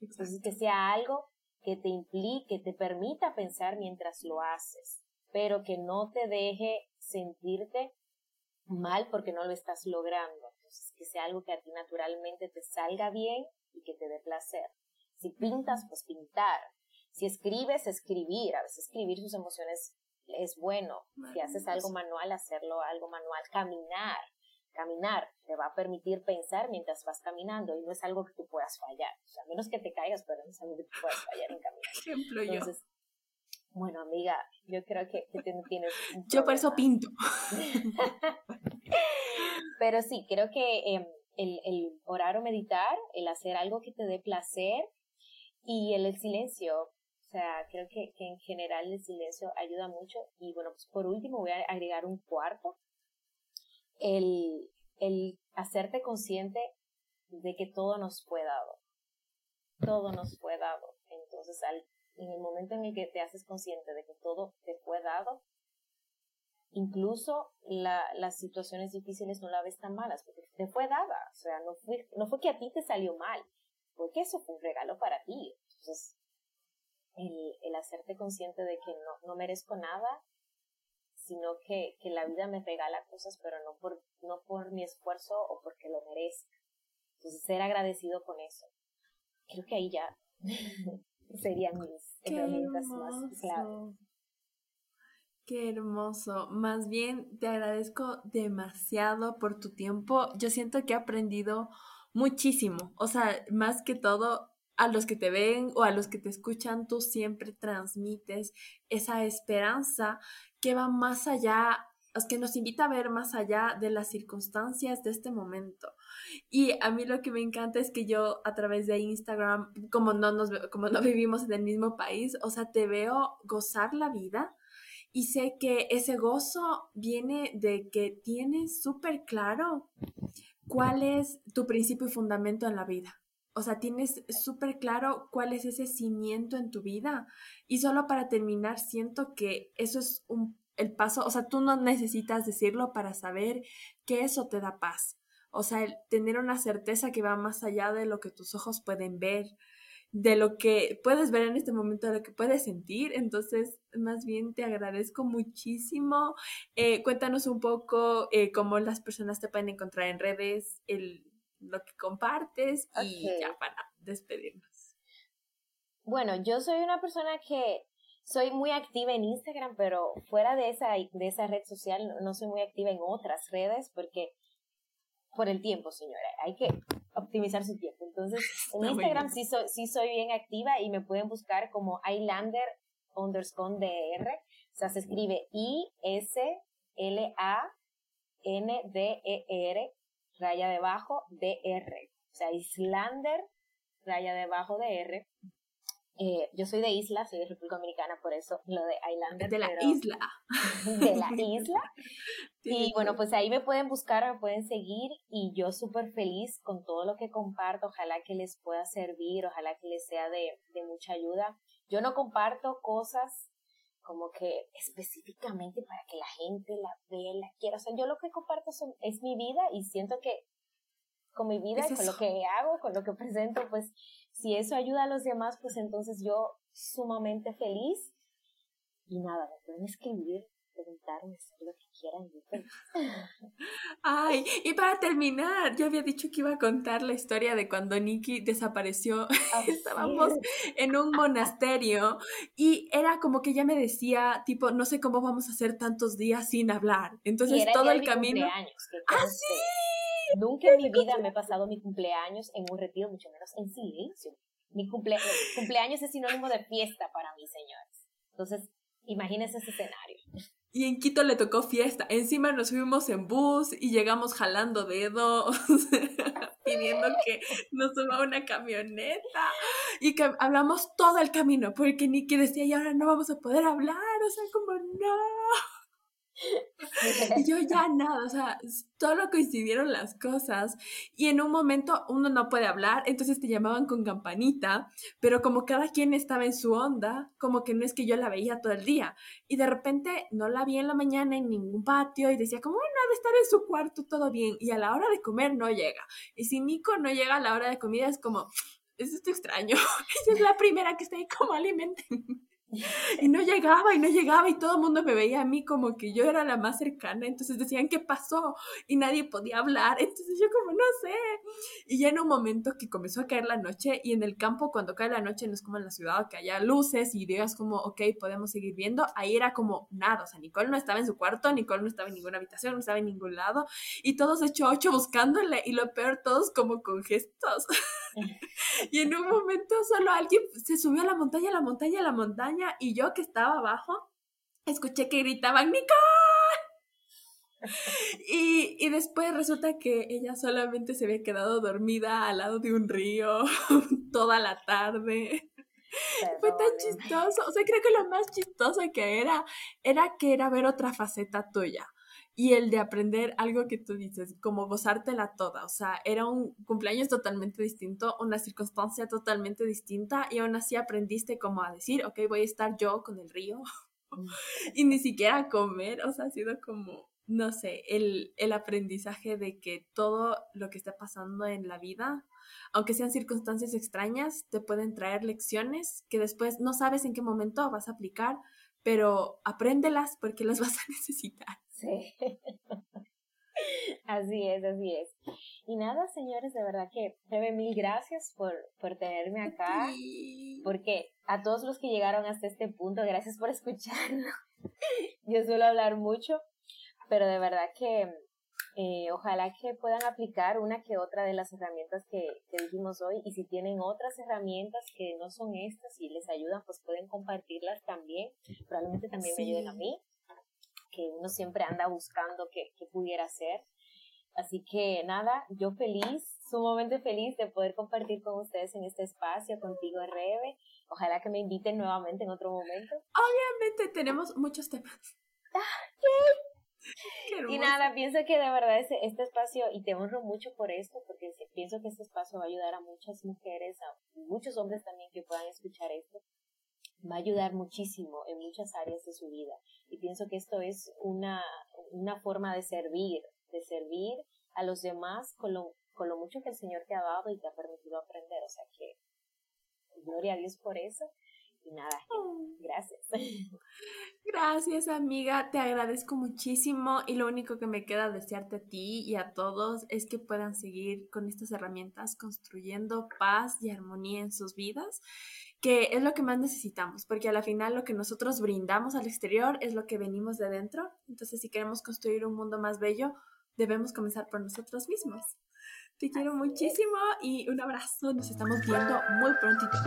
Entonces, que sea algo que te implique, te permita pensar mientras lo haces, pero que no te deje sentirte mal porque no lo estás logrando que sea algo que a ti naturalmente te salga bien y que te dé placer. Si pintas, pues pintar. Si escribes, escribir. A veces escribir sus emociones es bueno. Si haces algo manual, hacerlo algo manual. Caminar. Caminar te va a permitir pensar mientras vas caminando y no es algo que tú puedas fallar. O sea, a menos que te caigas, pero no es algo que tú puedas fallar en caminar. Ejemplo Entonces, Bueno, amiga, yo creo que, que tienes... Yo por eso pinto. Pero sí, creo que em, el, el, orar o meditar, el hacer algo que te dé placer y el, silencio, o sea, creo que, que, en general el silencio ayuda mucho. Y bueno, pues por último voy a agregar un cuarto. El, el hacerte consciente de que todo nos fue dado. Todo nos fue dado. Entonces, al, en el momento en el que te haces consciente de que todo te fue dado, incluso la, las situaciones difíciles no la ves tan malas, porque te fue dada. O sea, no fue, no fue que a ti te salió mal, porque eso fue un regalo para ti. Entonces, el, el hacerte consciente de que no, no merezco nada, sino que, que la vida me regala cosas, pero no por, no por mi esfuerzo o porque lo merezca. Entonces, ser agradecido con eso. Creo que ahí ya serían mis herramientas más clave. Qué hermoso. Más bien, te agradezco demasiado por tu tiempo. Yo siento que he aprendido muchísimo. O sea, más que todo, a los que te ven o a los que te escuchan, tú siempre transmites esa esperanza que va más allá, que nos invita a ver más allá de las circunstancias de este momento. Y a mí lo que me encanta es que yo a través de Instagram, como no, nos, como no vivimos en el mismo país, o sea, te veo gozar la vida y sé que ese gozo viene de que tienes súper claro cuál es tu principio y fundamento en la vida. O sea, tienes súper claro cuál es ese cimiento en tu vida. Y solo para terminar, siento que eso es un, el paso, o sea, tú no necesitas decirlo para saber que eso te da paz. O sea, tener una certeza que va más allá de lo que tus ojos pueden ver, de lo que puedes ver en este momento, de lo que puedes sentir. Entonces, más bien te agradezco muchísimo. Eh, cuéntanos un poco eh, cómo las personas te pueden encontrar en redes, el, lo que compartes y ya para despedirnos. Bueno, yo soy una persona que soy muy activa en Instagram, pero fuera de esa, de esa red social no soy muy activa en otras redes porque por el tiempo, señora. Hay que optimizar su tiempo. Entonces, en Instagram sí soy, sí soy bien activa y me pueden buscar como Islander underscore DR. O sea, se escribe I-S-L-A-N-D-E-R raya debajo DR. O sea, Islander raya debajo de R. Eh, yo soy de isla, soy de República Dominicana, por eso lo de Islander. De la isla. De la isla. y bueno, pues ahí me pueden buscar, me pueden seguir y yo súper feliz con todo lo que comparto. Ojalá que les pueda servir, ojalá que les sea de, de mucha ayuda. Yo no comparto cosas como que específicamente para que la gente la vea, la quiera. O sea, yo lo que comparto son, es mi vida y siento que con mi vida, con lo que hago, con lo que presento, pues si eso ayuda a los demás, pues entonces yo sumamente feliz. Y nada, me pueden escribir, preguntarme, hacer lo que quieran. Ay, y para terminar, yo había dicho que iba a contar la historia de cuando Nikki desapareció. Estábamos en un monasterio y era como que ella me decía, tipo, no sé cómo vamos a hacer tantos días sin hablar. Entonces todo el, camino. ¡Ah, sí! Nunca en mi vida me he pasado mi cumpleaños en un retiro, mucho menos en silencio. Mi cumpleaños es sinónimo de fiesta para mí, señores. Entonces, imagínense ese escenario. Y en Quito le tocó fiesta. Encima nos fuimos en bus y llegamos jalando dedos, pidiendo que nos suba una camioneta. Y que hablamos todo el camino, porque Nicky decía, y ahora no vamos a poder hablar. O sea, como no y yo ya nada, o sea, solo coincidieron las cosas y en un momento uno no puede hablar, entonces te llamaban con campanita, pero como cada quien estaba en su onda, como que no es que yo la veía todo el día y de repente no la vi en la mañana en ningún patio y decía como, bueno, de estar en su cuarto todo bien y a la hora de comer no llega. Y si Nico no llega a la hora de comida es como, es esto extraño, ella es la primera que está ahí como alimenten. Y no llegaba y no llegaba y todo el mundo me veía a mí como que yo era la más cercana, entonces decían, ¿qué pasó? Y nadie podía hablar, entonces yo como, no sé. Y ya en un momento que comenzó a caer la noche y en el campo cuando cae la noche no es como en la ciudad que haya luces y digas como, ok, podemos seguir viendo, ahí era como nada, o sea, Nicole no estaba en su cuarto, Nicole no estaba en ninguna habitación, no estaba en ningún lado y todos hecho ocho buscándole y lo peor, todos como con gestos. y en un momento solo alguien se subió a la montaña, a la montaña, a la montaña y yo que estaba abajo, escuché que gritaban ¡Nicole! Y, y, después resulta que ella solamente se había quedado dormida al lado de un río toda la tarde. Fue tan chistoso. O sea, creo que lo más chistoso que era era que era ver otra faceta tuya. Y el de aprender algo que tú dices, como gozártela toda. O sea, era un cumpleaños totalmente distinto, una circunstancia totalmente distinta y aún así aprendiste como a decir, ok, voy a estar yo con el río y ni siquiera comer. O sea, ha sido como, no sé, el, el aprendizaje de que todo lo que está pasando en la vida aunque sean circunstancias extrañas, te pueden traer lecciones que después no sabes en qué momento vas a aplicar, pero apréndelas porque las vas a necesitar. Sí. así es, así es. Y nada, señores, de verdad que Rebe, mil gracias por, por tenerme acá. Porque a todos los que llegaron hasta este punto, gracias por escucharlo. Yo suelo hablar mucho, pero de verdad que eh, ojalá que puedan aplicar una que otra de las herramientas que, que, dijimos hoy y si tienen otras herramientas que no son estas y les ayudan, pues pueden compartirlas también. Probablemente también me ayuden a mí, que uno siempre anda buscando qué, qué pudiera hacer. Así que nada, yo feliz, sumamente feliz de poder compartir con ustedes en este espacio, contigo Rebe. Ojalá que me inviten nuevamente en otro momento. Obviamente tenemos muchos temas. ¡Ah, y nada, pienso que de verdad este, este espacio, y te honro mucho por esto, porque pienso que este espacio va a ayudar a muchas mujeres, a muchos hombres también que puedan escuchar esto, va a ayudar muchísimo en muchas áreas de su vida. Y pienso que esto es una, una forma de servir, de servir a los demás con lo, con lo mucho que el Señor te ha dado y te ha permitido aprender. O sea que, gloria a Dios por eso nada, gracias. Gracias, amiga. Te agradezco muchísimo y lo único que me queda desearte a ti y a todos es que puedan seguir con estas herramientas construyendo paz y armonía en sus vidas, que es lo que más necesitamos, porque a la final lo que nosotros brindamos al exterior es lo que venimos de dentro. Entonces, si queremos construir un mundo más bello, debemos comenzar por nosotros mismos. Te quiero muchísimo y un abrazo. Nos estamos viendo muy prontito.